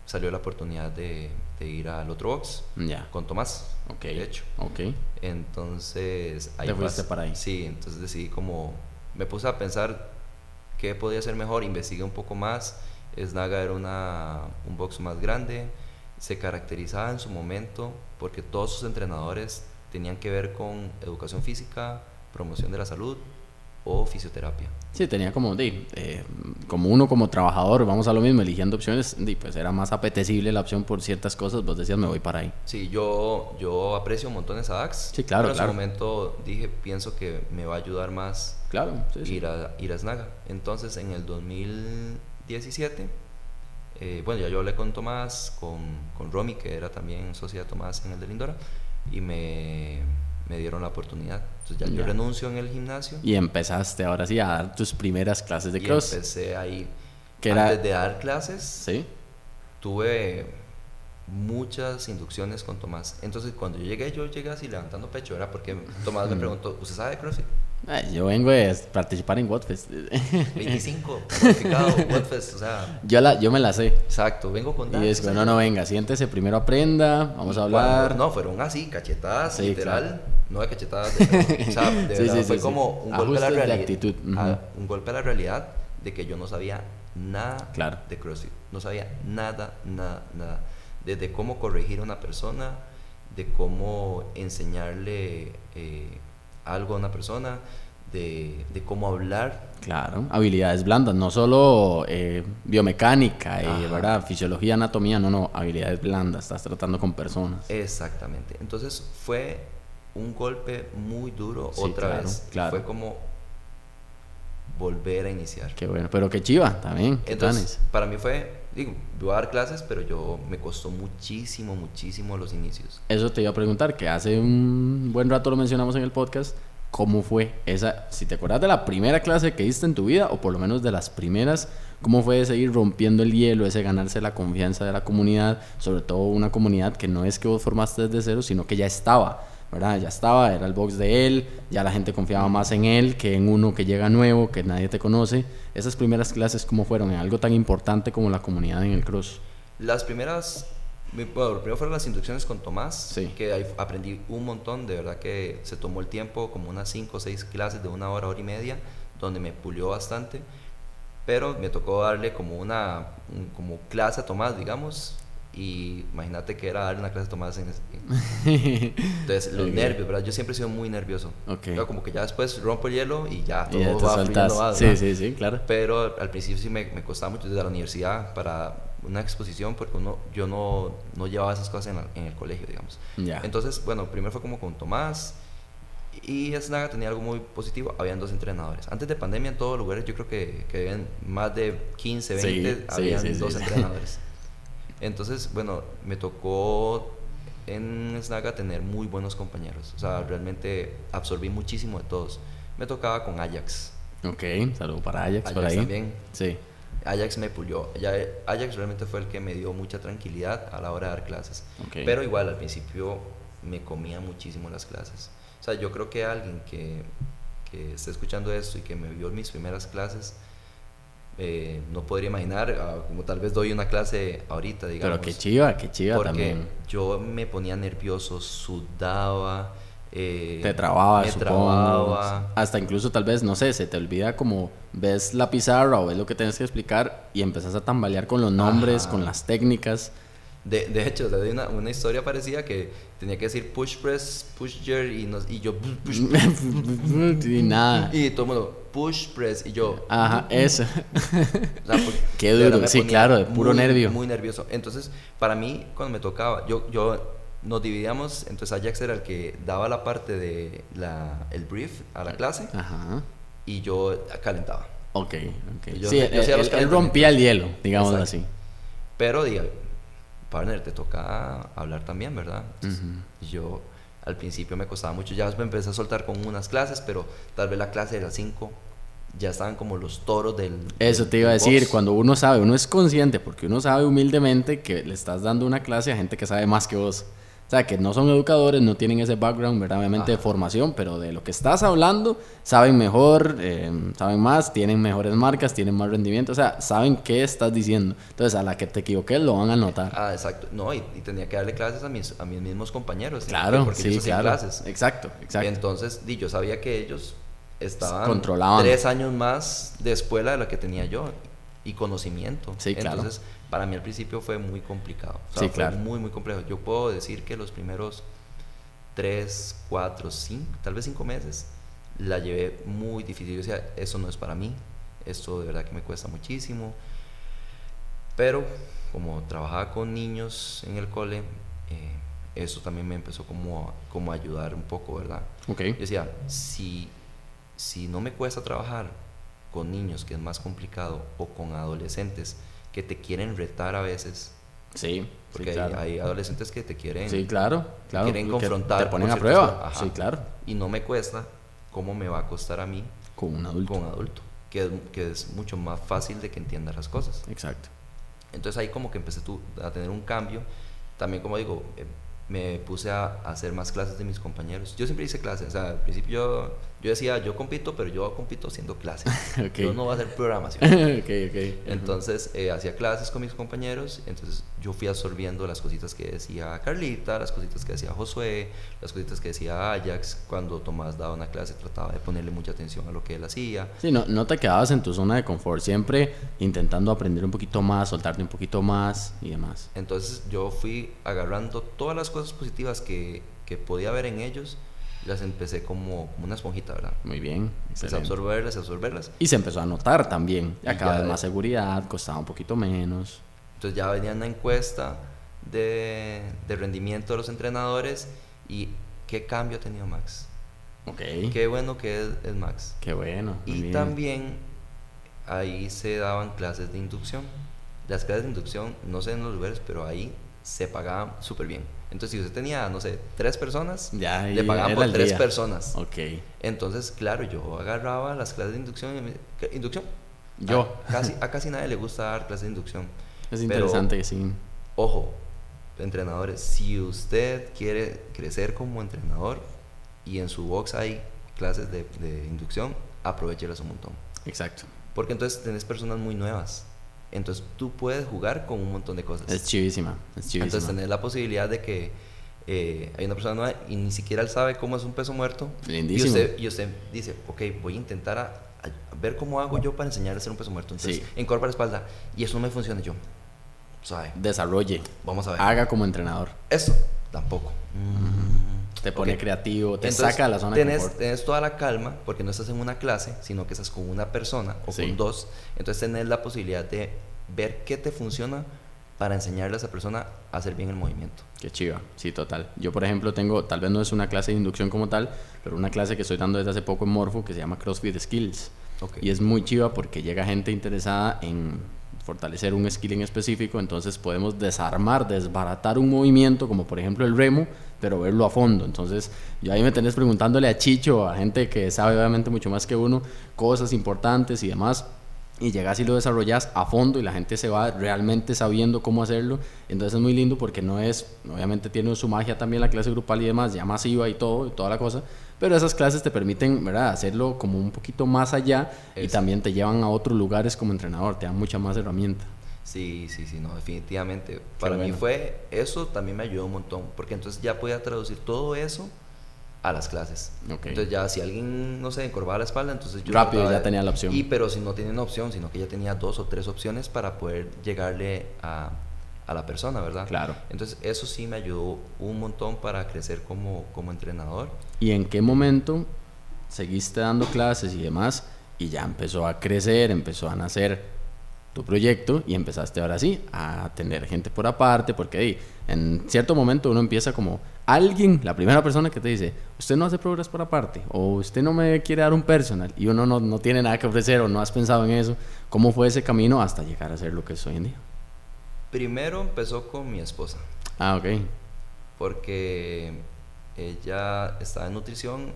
salió la oportunidad de, de ir al otro box Ya. con Tomás. Ok. De hecho. Ok. Entonces Te fuiste para ahí. Sí, entonces decidí como. Me puse a pensar qué podía ser mejor. Investigué un poco más. Snaga era una, un box más grande. Se caracterizaba en su momento porque todos sus entrenadores tenían que ver con educación física, promoción de la salud o fisioterapia. Sí, tenía como, di, eh, como uno como trabajador, vamos a lo mismo, eligiendo opciones, di, pues era más apetecible la opción por ciertas cosas, vos decías, me voy para ahí. Sí, yo, yo aprecio montones a Dax. Sí, claro, pero en claro. su momento dije, pienso que me va a ayudar más Claro, sí, sí. ir, a, ir a Snaga. Entonces, en el 2017, eh, bueno, ya yo hablé con Tomás, con, con Romy, que era también socia de Tomás en el de Lindora, y me, me dieron la oportunidad. Entonces, ya, yo Ya. renuncio en el gimnasio Y empezaste ahora sí a dar tus primeras clases de y cross. empecé ahí. Era- Antes de dar clases, Sí. tuve muchas inducciones con Tomás. Entonces, cuando yo llegué, yo llegué así levantando pecho, era porque Tomás me preguntó, ¿usted sabe de CrossFit? Yo vengo a participar en Whatfest. 25, certificado Whatfest, o sea. Yo, la, yo me la sé. Exacto, vengo con Y es que, no, no, venga, siéntese, primero aprenda, vamos a hablar. no, fueron así, cachetadas, literal. No de cachetadas, de, o sea, de verdad, fue como un golpe a la realidad. actitud. un golpe a la realidad de que yo no sabía nada claro. de CrossFit. No sabía nada, nada, nada. Desde cómo corregir a una persona, de cómo enseñarle eh, algo a una persona, de, de, cómo hablar. Claro, habilidades blandas, no solo eh, biomecánica, y ¿verdad? fisiología, anatomía, no, no, habilidades blandas, estás tratando con personas. Exactamente. Entonces fue un golpe muy duro otra vez. Claro. Fue como volver a iniciar. Qué bueno, pero qué chiva también. Entonces, para mí fue, digo, voy a dar clases, pero yo me costó muchísimo, muchísimo los inicios. Eso te iba a preguntar, que hace un buen rato lo mencionamos en el podcast. ¿Cómo fue esa, si te acuerdas de la primera clase que diste en tu vida, o por lo menos de las primeras, cómo fue ese ir rompiendo el hielo, ese ganarse la confianza de la comunidad, sobre todo una comunidad que no es que vos formaste desde cero, sino que ya estaba? ¿Verdad? Ya estaba, era el box de él, ya la gente confiaba más en él que en uno que llega nuevo, que nadie te conoce. Esas primeras clases, ¿cómo fueron? En algo tan importante como la comunidad en el cross. Las primeras, bueno, primero fueron las inducciones con Tomás, que ahí aprendí un montón, de verdad que se tomó el tiempo, como unas 5 o 6 clases de una hora, hora y media, donde me pulió bastante, pero me tocó darle como una como clase a Tomás, digamos, y imagínate que era darle una clase de Tomás en, entonces los nervios verdad yo siempre he sido muy nervioso. Okay. como que ya después rompo el hielo y ya todo va sí sí sí claro. Pero al principio sí me, me, costaba mucho desde la universidad para una exposición porque uno yo no, no llevaba esas cosas en, en el colegio digamos. Entonces bueno primero fue como con Tomás y Snaga tenía algo muy positivo, habían dos entrenadores. Antes de pandemia en todos lugares yo creo que, que habían más de 15, 20, habían dos entrenadores. Entonces, bueno, me tocó en Snaga tener muy buenos compañeros. O sea, realmente absorbí muchísimo de todos. Me tocaba con Ajax. Ok, saludo para Ajax, por ahí. también. Sí. Ajax me pulió. Ajax realmente fue el que me dio mucha tranquilidad a la hora de dar clases. Pero igual al principio me comía muchísimo las clases. O sea, yo creo que alguien que, que esté escuchando esto y que me vio en mis primeras clases, eh, no podría imaginar, ah, como tal vez doy una clase ahorita, digamos. Pero qué chiva, qué chiva porque también. yo me ponía nervioso, sudaba. Eh, te trababa, supongo. Hasta incluso tal vez, no sé, se te olvida como ves la pizarra o ves lo que tienes que explicar y empezás a tambalear con los nombres, con las técnicas. De, de hecho, hay una, una, historia parecida que tenía que decir push press, push jerk y, y yo push, y nada. Y todo el mundo push press y yo. Ajá, eso. Qué duro, sí, claro, de puro nervio. Muy nervioso. Entonces, para mí, cuando me tocaba, yo, yo nos dividíamos, entonces Ajax era el que daba la parte de la, el brief a la clase Ajá. y yo calentaba. Ok, ok. sí, él, rompía el hielo, digamos así. Pero, diga, partner, te toca hablar también, ¿verdad? Yo al principio me costaba mucho, ya me empecé a soltar con unas clases, pero tal vez la clase de las 5 ya estaban como los toros del... Eso te iba a decir, cuando uno sabe, uno es consciente, porque uno sabe humildemente que le estás dando una clase a gente que sabe más que vos. O sea, que no son educadores, no tienen ese background, verdaderamente de formación, pero de lo que estás hablando, saben mejor, eh, saben más, tienen mejores marcas, tienen más rendimiento, o sea, saben qué estás diciendo. Entonces, a la que te equivoques, lo van a notar. Ah, exacto. No, y, tenía que darle clases a mis, a mis mismos compañeros. Claro, porque sí, claro. Clases. Exacto, exacto. entonces, di, yo sabía que ellos estaban Controlaban. tres años más de escuela de la que tenía yo y conocimiento. Sí, claro. Entonces, para mí al principio fue muy complicado. O sea, sí, fue claro. muy, muy complejo. Yo puedo decir que los primeros tres, cuatro, cinco, tal vez cinco meses, la llevé muy difícil. Yo decía, eso no es para mí, esto de verdad que me cuesta muchísimo. Pero como trabajaba con niños en el cole, eh, eso también me empezó como, como a ayudar un poco, ¿verdad? Okay. Yo decía, si, si no me cuesta trabajar con niños, que es más complicado, o con adolescentes, que te quieren retar a veces. Sí, porque hay, adolescentes que te quieren, sí, claro, claro, quieren confrontar. Te ponen a prueba. Sí, claro. Y no me cuesta, ¿cómo me va a costar a mí? Con un adulto. Con un adulto, que es, que es mucho más fácil de que entienda las cosas. Exacto. Entonces ahí como que empecé tú a tener un cambio también como digo, eh, me puse a, hacer más clases de mis compañeros. Yo siempre hice clases, o sea, al principio yo, decía, yo compito, pero yo compito haciendo clases. Yo no voy a hacer programación. okay, okay. Entonces, eh, hacía clases con mis compañeros, entonces yo fui absorbiendo las cositas que decía Carlita, las cositas que decía Josué, las cositas que decía Ajax. Cuando Tomás daba una clase, trataba de ponerle mucha atención a lo que él hacía. Sí, no, no te quedabas en tu zona de confort, siempre intentando aprender un poquito más, soltarte un poquito más y demás. Entonces, yo fui agarrando todas las cosas positivas que, que podía ver en ellos, las empecé como, como, una esponjita, ¿verdad? Muy bien. Empecé a absorberlas, a absorberlas. Y se empezó a notar también. Ya cada vez más seguridad, costaba un poquito menos. Entonces ya venía una encuesta de, de rendimiento de los entrenadores y qué cambio ha tenido Max. Ok. Qué bueno que es, es Max. Qué bueno. Y también ahí se daban clases de inducción. Las clases de inducción, no sé en los lugares, pero ahí se pagaban súper bien. Entonces, si usted tenía, no sé, tres personas, ya, le pagaban por tres personas. Ok. Entonces, claro, yo agarraba las clases de inducción. Y me, ¿Inducción? Yo. A casi, a casi nadie le gusta dar clases de inducción. Es interesante que sí. Ojo, entrenadores, si usted quiere crecer como entrenador y en su box hay clases de, de inducción, aprovechelas un montón. Exacto. Porque entonces tenés personas muy nuevas. Entonces tú puedes jugar con un montón de cosas. Es chivísima, es chivísima. Entonces tenés la posibilidad de que eh, hay una persona nueva y ni siquiera él sabe cómo es un peso muerto. Lindísimo. Y usted, y usted dice, ok, voy a intentar a, a ver cómo hago yo para enseñar a hacer un peso muerto. Entonces, Sí. encorva la espalda. Y eso no me funciona yo. ¿Sabe? Desarrolle. Vamos a ver. Haga como entrenador. Eso, tampoco. Te pone Ok. creativo, te Entonces, saca de la zona de tenés, confort. tenés toda la calma porque no estás en una clase, sino que estás con una persona o Sí. con dos. Entonces tenés la posibilidad de ver qué te funciona para enseñarle a esa persona a hacer bien el movimiento. Qué chiva, sí, total. Yo, por ejemplo, tengo, tal vez no es una clase de inducción como tal, pero una clase que estoy dando desde hace poco en Morfo que se llama CrossFit Skills. Ok. Y es muy chiva porque llega gente interesada en fortalecer un skill en específico, entonces podemos desarmar, desbaratar un movimiento, como por ejemplo el remo, pero verlo a fondo. Entonces, yo ahí me tenés preguntándole a Chicho, a gente que sabe obviamente mucho más que uno, cosas importantes y demás. Y llegas y lo desarrollas a fondo y la gente se va realmente sabiendo cómo hacerlo. Entonces es muy lindo porque no es, obviamente tiene su magia también la clase grupal y demás, ya masiva y todo, y toda la cosa. Pero esas clases te permiten, ¿verdad?, hacerlo como un poquito más allá y también te llevan a otros lugares como entrenador, te dan mucha más herramienta. Sí, sí, sí, no, definitivamente. Para mí fue, eso también me ayudó un montón, porque entonces ya podía traducir todo eso a las clases. Entonces ya si alguien, no sé, encorvaba la espalda, entonces yo... Rápido, trataba ya tenía la opción. Y pero si no tenía una opción, sino que ya tenía dos o tres opciones para poder llegarle a, a la persona, ¿verdad? Claro. Entonces eso sí me ayudó un montón para crecer como, como entrenador. ¿Y en qué momento seguiste dando clases y demás y ya empezó a crecer, empezó a nacer tu proyecto y empezaste ahora sí a tener gente por aparte? Porque ahí, en cierto momento uno empieza como alguien, la primera persona que te dice, usted no hace progress por aparte o usted no me quiere dar un personal y uno no, no tiene nada que ofrecer o no has pensado en eso. ¿Cómo fue ese camino hasta llegar a ser lo que es hoy en día? Primero empezó con mi esposa. Ah, ok. porque ella estaba en nutrición,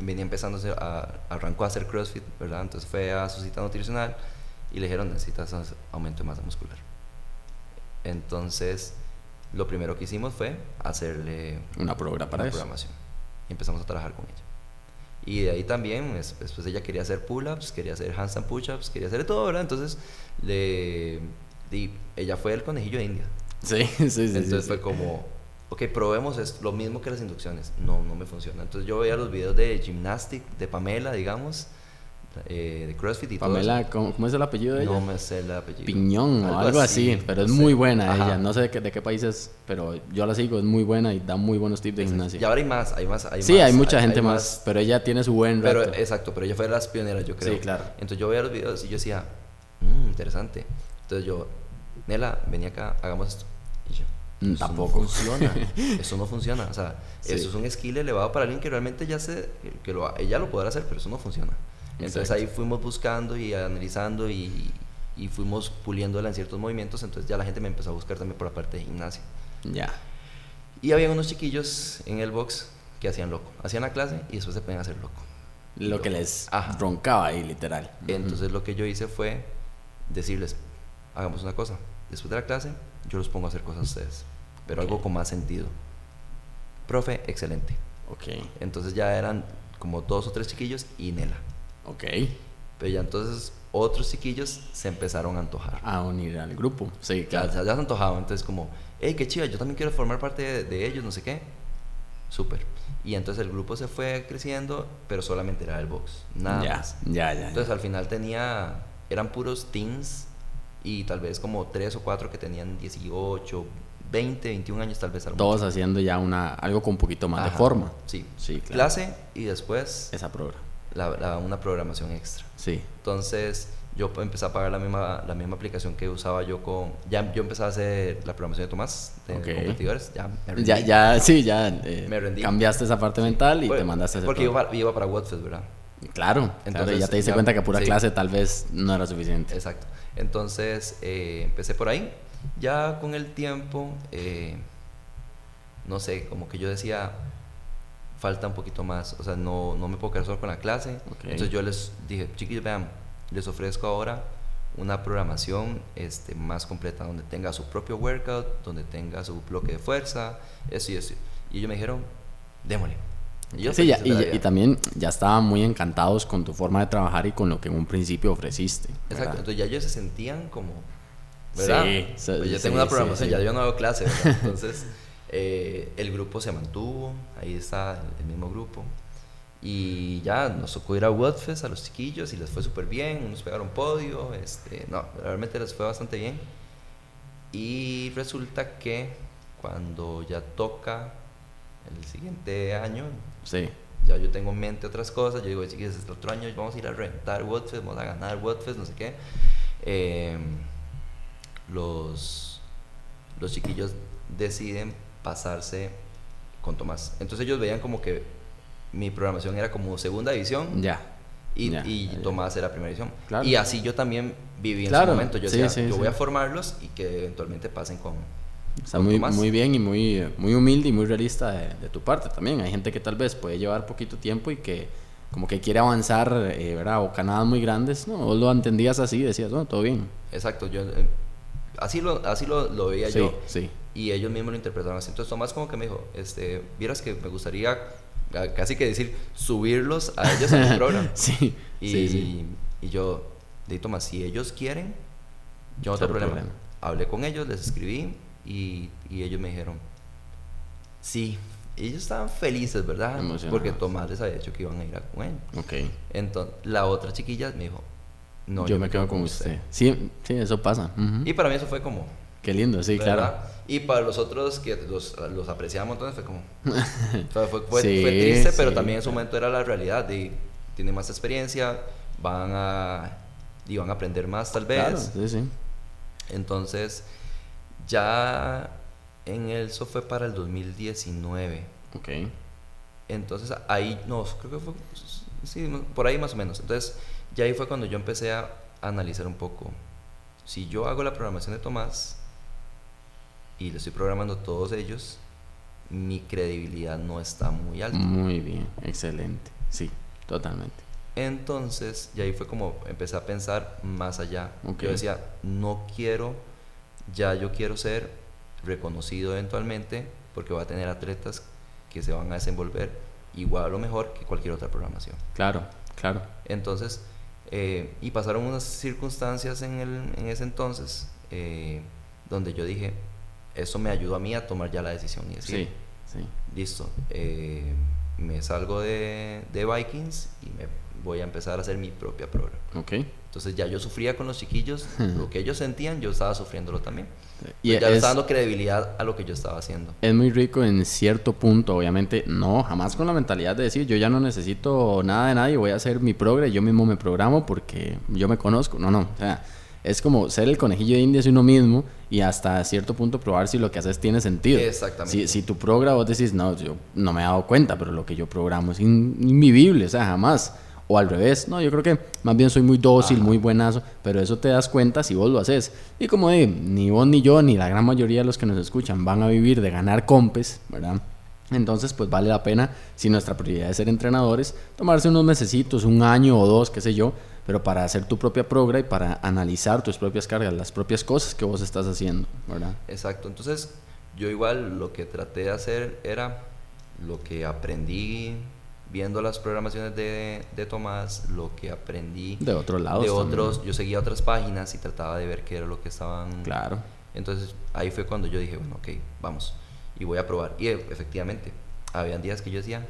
venía empezando a hacer, a- arrancó a hacer CrossFit, ¿verdad? Entonces fue a su cita nutricional y le dijeron, necesitas as- aumento de masa muscular. Entonces, lo primero que hicimos fue hacerle Una programa para una eso. programación. Y empezamos a trabajar con ella. Y de ahí también, es- después ella quería hacer pull-ups, quería hacer handstand push-ups, quería hacer todo, ¿verdad? Entonces, le, ella fue el conejillo de India. Sí, sí, sí. sí, Entonces sí. fue como, ok, probemos es lo mismo que las inducciones. No, no me funciona. Entonces yo veía los videos de gymnastic, de Pamela, digamos, eh, de CrossFit y todo Pamela, eso. ¿cómo, cómo es el apellido de ella? No me sé el apellido. Piñón o algo así, pero es no muy sé. buena Ajá. ella. No sé de qué, de qué país es, pero yo la sigo, es muy buena y da muy buenos tips de gimnasia. Y ahora hay más, hay más. Hay sí, más, hay mucha hay- gente hay más, pero ella tiene su buen Pero exacto, pero ella fue de las pioneras, yo creo. Sí, claro. Entonces yo veía los videos y yo decía, "Mm, interesante. Entonces yo, Nela, vení acá, hagamos esto. Y yo, eso tampoco. No funciona. eso no funciona. O sea, Sí. eso es un skill elevado para alguien que realmente ya se, que lo, ella lo podrá hacer, pero eso no funciona. Entonces Exacto. ahí fuimos buscando y analizando y, y fuimos puliéndola en ciertos movimientos. Entonces ya la gente me empezó a buscar también por la parte de gimnasia. Ya. Y había unos chiquillos en el box que hacían loco. Hacían la clase y después se ponían a hacer loco. Lo que les Ajá. roncaba ahí, literal. Entonces lo que yo hice fue decirles, hagamos una cosa, después de la clase yo los pongo a hacer cosas a ustedes. pero algo con más sentido. Profe, excelente. Ok. Entonces ya eran como dos o tres chiquillos y Nela. Ok. Pero ya entonces otros chiquillos se empezaron a antojar. A unir al grupo. Sí, claro. Ya, ya, se antojaban. Entonces como, hey, qué chiva, yo también quiero formar parte de, de ellos, no sé qué. Súper. Y entonces el grupo se fue creciendo, pero solamente era el box. Nada ya, más. Ya, ya. Entonces al final tenía, eran puros teens y tal vez como tres o cuatro que tenían 18, 20, 21 años tal vez. Todos haciendo ya una, algo con un poquito más de forma. Sí. sí claro. Clase y después... Esa programa. La, la, una programación extra. Sí. Entonces yo empecé a pagar la misma, la misma aplicación que usaba yo con... Ya yo empecé a hacer la programación de Tomás, de okay. competidores. Ya, me ya, ya, sí, ya eh, me rendí. cambiaste esa parte mental y Bueno, te mandaste a hacer Porque iba, iba para Watford, ¿verdad? Claro, Entonces, claro, ya te diste cuenta que pura sí. clase tal vez no era suficiente. Exacto. Entonces eh, empecé por ahí. Ya con el tiempo, eh, no sé, como que yo decía, falta un poquito más. O sea, no, no me puedo quedar solo con la clase. Entonces yo les dije, chiquillos, vean, les ofrezco ahora una programación este, más completa, donde tenga su propio workout, donde tenga su bloque de fuerza, eso y eso. Y ellos me dijeron, démosle. Yo Sí, ya- y, y también ya estaban muy encantados con tu forma de trabajar y con lo que en un principio ofreciste. Exacto, ¿verdad? entonces ya ellos se sentían como, ¿verdad? Sí, sí, Pues yo sí, tengo una programación, sí. ya yo no hago clase, ¿verdad? Entonces eh, el grupo se mantuvo, ahí está el, mismo grupo. Y ya nos tocó ir a Woodfest a los chiquillos y les fue súper bien, unos pegaron podio, este, no, realmente les fue bastante bien. Y resulta que cuando ya toca el siguiente año, Sí, ya yo tengo en mente otras cosas, yo digo, chiquillos, este otro año vamos a ir a rentar Woodfest, vamos a ganar Woodfest, no sé qué. Eh, los, los chiquillos deciden pasarse con Tomás. Entonces ellos veían como que mi programación era como segunda división ya. y, ya, y ya, ya. Tomás era primera división. Claro. Y así yo también viví en Claro, ese momento. Yo sí, decía, sí, yo sí. voy a formarlos y que eventualmente pasen con... Está muy, muy bien y muy, muy humilde y muy realista de, de tu parte también. Hay gente que tal vez puede llevar poquito tiempo y que como que quiere avanzar, eh, ¿verdad? O canadas muy grandes. No, vos lo entendías así, decías, no, todo bien. Exacto, yo... eh, así lo, así lo, lo veía Sí, yo. sí. y ellos mismos lo interpretaron así. Entonces Tomás como que me dijo, este, vieras que me gustaría a- casi que decir subirlos a ellos a mi programa. Sí, Y, sí, y yo, de Tomás, si ellos quieren, yo no tengo problema. problema. Hablé con ellos, les escribí y, y ellos me dijeron, sí, ellos estaban felices, ¿verdad? Porque Tomás les había dicho que iban a ir a con él. Ok. Entonces la otra chiquilla me dijo, no, yo, me quedo con usted. Sí, sí, eso pasa. Ujú. Y para mí eso fue como, Qué lindo, sí, claro. ¿verdad? Y para los otros que los, los apreciamos entonces fue como... fue, fue- fue- Sí, fue triste, pero sí, también en su claro. momento era la realidad. De, tienen más experiencia, van a, y van a aprender más tal vez. Claro, sí, sí. Entonces, ya en el, eso fue para el 2019. Ok. Entonces ahí, no, creo que fue, sí, por ahí más o menos. Entonces, ya ahí fue cuando yo empecé a analizar un poco. Si yo hago la programación de Tomás y le estoy programando todos ellos, mi credibilidad no está muy alta. Muy bien, excelente. Sí, totalmente. Entonces, y ahí fue como empecé a pensar más allá. Ok. Yo decía, no quiero, ya yo quiero ser reconocido eventualmente porque voy a tener atletas que se van a desenvolver igual o mejor que cualquier otra programación. Claro, claro. Entonces, eh, y pasaron unas circunstancias en, el, en ese entonces eh, donde yo dije, eso me ayudó a mí a tomar ya la decisión y decir, Sí, sí. listo, eh, me salgo de, de Vikings y me voy a empezar a hacer mi propia programa. Ok. Entonces ya yo sufría con los chiquillos, lo que ellos sentían, yo estaba sufriéndolo también. Y Pues ya le es- estaba dando credibilidad a lo que yo estaba haciendo. Es muy rico en cierto punto, obviamente, no, jamás con la mentalidad de decir yo ya no necesito nada de nadie, voy a hacer mi progre, yo mismo me programo porque yo me conozco. No, no, o sea, es como ser el conejillo de indias uno mismo y hasta cierto punto probar si lo que haces tiene sentido. Exactamente. Si, si tu programa vos decís, no, yo no me he dado cuenta, pero lo que yo programo es in- invivible, o sea, jamás. O al revés, no, yo creo que más bien soy muy dócil, muy buenazo, pero eso te das cuenta si vos lo haces. Y como de, ni vos ni yo, ni la gran mayoría de los que nos escuchan van a vivir de ganar compes, ¿verdad? Entonces, pues vale la pena, si nuestra prioridad es ser entrenadores, tomarse unos mesecitos, un año o dos, qué sé yo, pero para hacer tu propia progra y para analizar tus propias cargas, las propias cosas que vos estás haciendo, ¿verdad? Exacto. Entonces yo igual lo que traté de hacer era lo que aprendí viendo las programaciones de, de Tomás, lo que aprendí de otros lados. De otros, yo seguía otras páginas y trataba de ver qué era lo que estaban. Claro. Entonces ahí fue cuando yo dije, bueno, ok, vamos, y voy a probar. Y efectivamente, habían días que yo decía,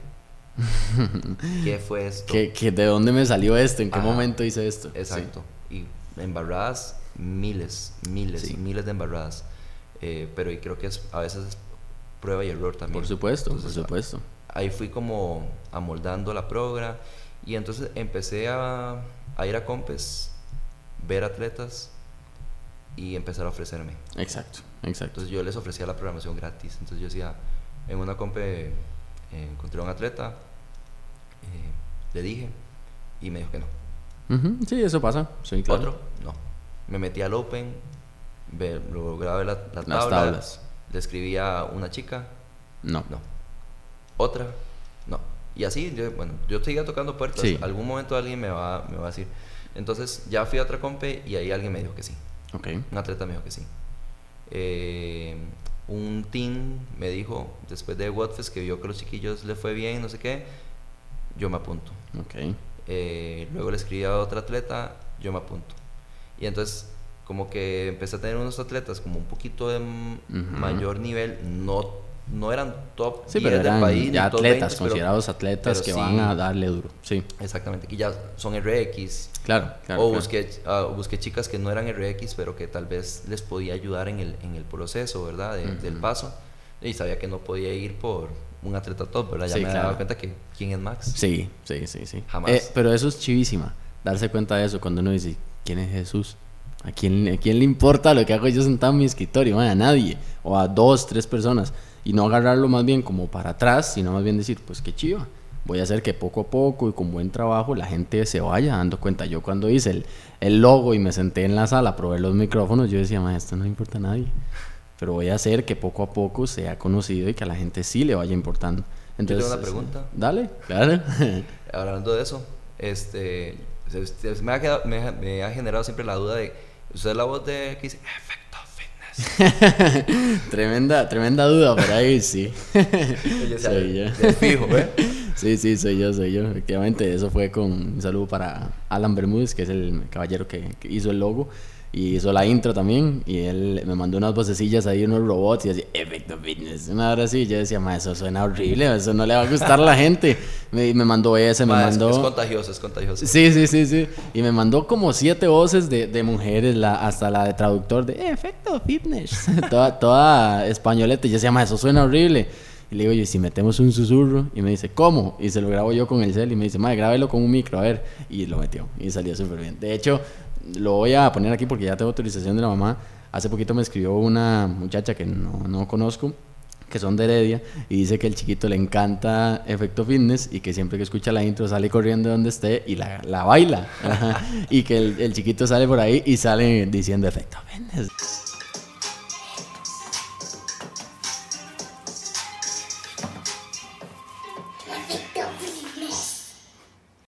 ¿qué fue esto? ¿Qué, qué, de dónde me salió esto? ¿En qué momento hice esto? Exacto. Y embarradas, miles, miles, miles de embarradas. Eh, pero y creo que es, a veces es prueba y error también. Por supuesto, por supuesto. Ahí fui como amoldando la progra y entonces empecé a, a ir a compes, ver atletas y empezar a ofrecerme. Exacto, exacto. Entonces yo les ofrecía la programación gratis. Entonces yo decía, en una compe eh, encontré a un atleta, eh, le dije y me dijo que no. Sí, eso pasa. Sí, claro. Otro, no. Me metí al Open, ve, lograba ver la, la tabla, Las tablas. le escribía a una chica, no. No. Otra, no. Y así, yo, bueno, yo seguía tocando puertas. Sí. Algún momento alguien me va, me va a decir. Entonces ya fui a otra compe y ahí alguien me dijo que sí. Okay. Un atleta me dijo que sí. Eh, un team me dijo, después de Watfest, que vio que a los chiquillos le fue bien, no sé qué, yo me apunto. Okay. Eh, luego le escribí a otro atleta, yo me apunto. Y entonces, como que empecé a tener unos atletas como un poquito de mayor nivel, no no eran top sí, 10 del país. Ya atletas, considerados atletas que van a darle duro. Sí. Exactamente, que ya son RX. Claro, claro. O Busqué, ah, busqué chicas que no eran RX, pero que tal vez les podía ayudar en el, en el proceso, ¿verdad? Del paso. Y sabía que no podía ir por un atleta top, ¿verdad? Ya me daba cuenta que quién es Max. Sí, sí, sí, sí. Jamás. Eh, pero eso es chivísima, darse cuenta de eso cuando uno dice, ¿quién es Jesús? ¿A quién, ¿A quién le importa lo que hago yo sentado en mi escritorio? a nadie. O a dos, tres personas y no agarrarlo más bien como para atrás, sino más bien decir, pues qué chiva. Voy a hacer que poco a poco y con buen trabajo la gente se vaya dando cuenta. Yo cuando hice el, el logo y me senté en la sala a probar los micrófonos, yo decía, esto no importa a nadie. Pero voy a hacer que poco a poco sea conocido y que a la gente sí le vaya importando. Entonces, yo tengo una pregunta. Dale, claro. Hablando de eso, este, me, ha me, ha generado siempre la duda de, usted es la voz de que dice, tremenda, tremenda duda por ahí, sí. soy yo. fijo, ¿eh? Sí, sí, soy yo, soy yo. Efectivamente, eso fue con un saludo para Alan Bermúdez, que es el caballero que hizo el logo y hizo la intro también y él me mandó unas vocecillas ahí, unos robots y así, efecto fitness, una hora así, yo decía, ma, eso suena horrible, eso no le va a gustar a la gente. Me, me mandó ese, me mandó... Es, contagioso, es contagioso. Sí, sí, sí, sí. Y me mandó como siete voces de, de mujeres, la, hasta la de traductor de efecto fitness, toda, toda españoleta, y yo decía, ma, eso suena horrible. Y le digo, y si metemos un susurro, y me dice, ¿cómo? Y se lo grabo yo con el cel, y me dice, madre, grábelo con un micro, a ver. Y lo metió, y salió súper bien. De hecho, lo voy a poner aquí porque ya tengo autorización de la mamá. Hace poquito me escribió una muchacha que no, no conozco, que son de Heredia, y dice que el chiquito le encanta Efecto Fitness y que siempre que escucha la intro sale corriendo donde esté y la, la baila. y que el, el, chiquito sale por ahí y sale diciendo Efecto Fitness.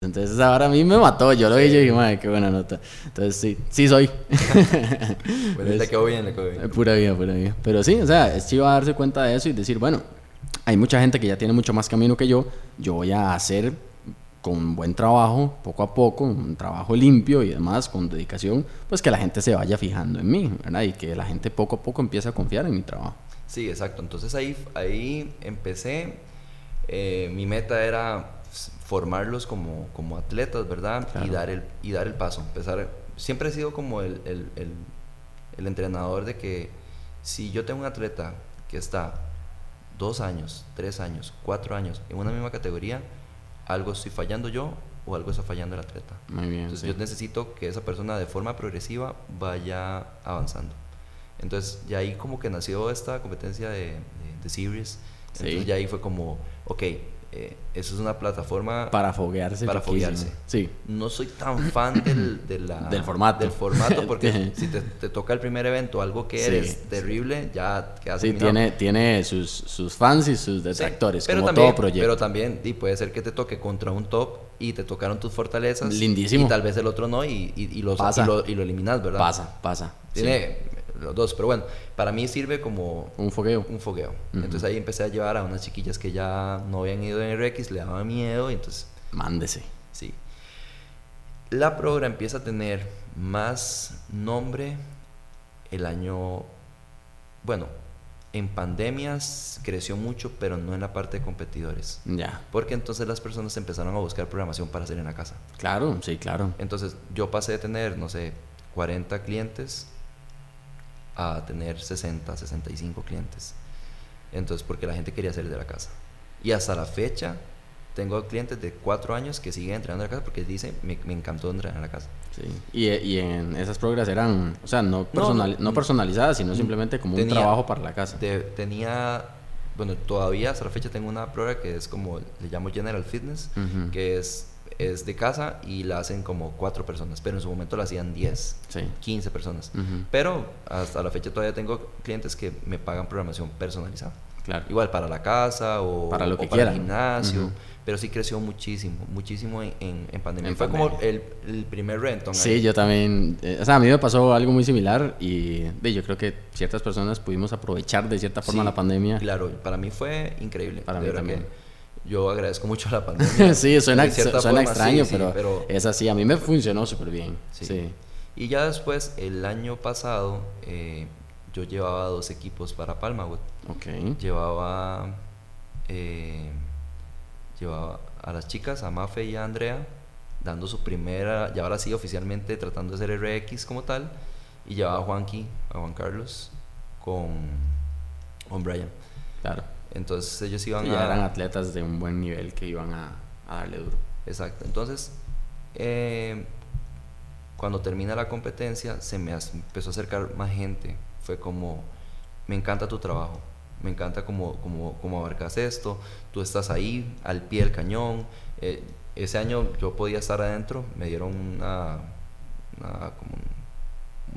Entonces ahora a mí me mató, yo lo vi y dije, madre, qué buena nota. Entonces sí, sí soy. bueno, le quedó bien, le quedó bien. Pura vida, pura vida. Pero sí, o sea, es chido darse cuenta de eso y decir, bueno, hay mucha gente que ya tiene mucho más camino que yo, yo voy a hacer con buen trabajo, poco a poco, un trabajo limpio y demás, con dedicación, pues que la gente se vaya fijando en mí, ¿verdad? Y que la gente poco a poco empiece a confiar en mi trabajo. Sí, exacto. Entonces ahí, ahí empecé. Eh, mi meta era formarlos como, como atletas, ¿verdad? Y, dar el, y dar el paso. Empezar, siempre he sido como el, el, el, el, entrenador de que si yo tengo un atleta que está dos años, tres años, cuatro años en una misma categoría, algo estoy fallando yo o algo está fallando el atleta. Muy bien. Entonces yo necesito que esa persona de forma progresiva vaya avanzando. Entonces ya ahí como que nació esta competencia de, de, Series. Entonces ya ahí fue como, ok, eh, eso es una plataforma para foguearse. Para foguearse. Sí. No soy tan fan del, del formato. Del formato, porque si te, te, toca el primer evento, algo que eres terrible, ya quedas Sí, tiene, tiene sus, sus fans y sus detractores, pero como también, todo proyecto. Pero también y puede ser que te toque contra un top y te tocaron tus fortalezas. Lindísimo. Y tal vez el otro no y, y, los, y, lo, y lo eliminas, ¿verdad? Pasa, pasa. Tiene, los dos. Pero bueno, para mí sirve como... Un fogueo. Un fogueo. Entonces ahí empecé a llevar a unas chiquillas que ya no habían ido en RX, le daban miedo y entonces... Mándese. Sí. La programa empieza a tener más nombre el año... Bueno, en pandemias creció mucho, pero no en la parte de competidores. Ya. Porque entonces las personas empezaron a buscar programación para hacer en la casa. Claro, sí, claro. Entonces yo pasé de tener, no sé, 40 clientes a tener 60, 65 clientes. Entonces, porque la gente quería salir de la casa. Y hasta la fecha, tengo clientes de 4 años que siguen entrenando en la casa porque dicen, me, me encantó entrenar en la casa. Sí. Y, y, en esas programas eran, o sea, no, personal, no, personalizadas, sino simplemente como un trabajo para la casa. tenía, bueno, todavía hasta la fecha tengo una prueba que es como, le llamo General Fitness, que es es de casa y la hacen como cuatro personas, pero en su momento la hacían 10, 15 personas. Pero hasta la fecha todavía tengo clientes que me pagan programación personalizada. Claro. Igual para la casa o para, lo que para el gimnasio. Pero sí creció muchísimo, muchísimo en, en, pandemia. Fue como el, el, primer rentón. Sí, yo también. Eh, o sea, a mí me pasó algo muy similar y de, yo creo que ciertas personas pudimos aprovechar de cierta forma la pandemia. Claro, para mí fue increíble. Para mí también yo agradezco mucho la pandemia. sí, suena, suena extraño, pero, es así. A mí me funcionó súper bien. Sí. Y ya después, el año pasado, eh, yo llevaba dos equipos para Palmawood. Ok. Llevaba, eh, llevaba a las chicas, a Mafe y a Andrea, dando su primera, ya ahora sí oficialmente tratando de ser RX como tal, y llevaba a Juanqui, a Juan Carlos, con, con Brian. Claro. Entonces ellos iban ya eran atletas de un buen nivel que iban a, darle duro. Exacto. Entonces, eh, cuando termina la competencia, se me empezó a acercar más gente. Fue como, me encanta tu trabajo, me encanta cómo, cómo, cómo abarcas esto, tú estás ahí, al pie del cañón. Eh, ese año yo podía estar adentro, me dieron una, como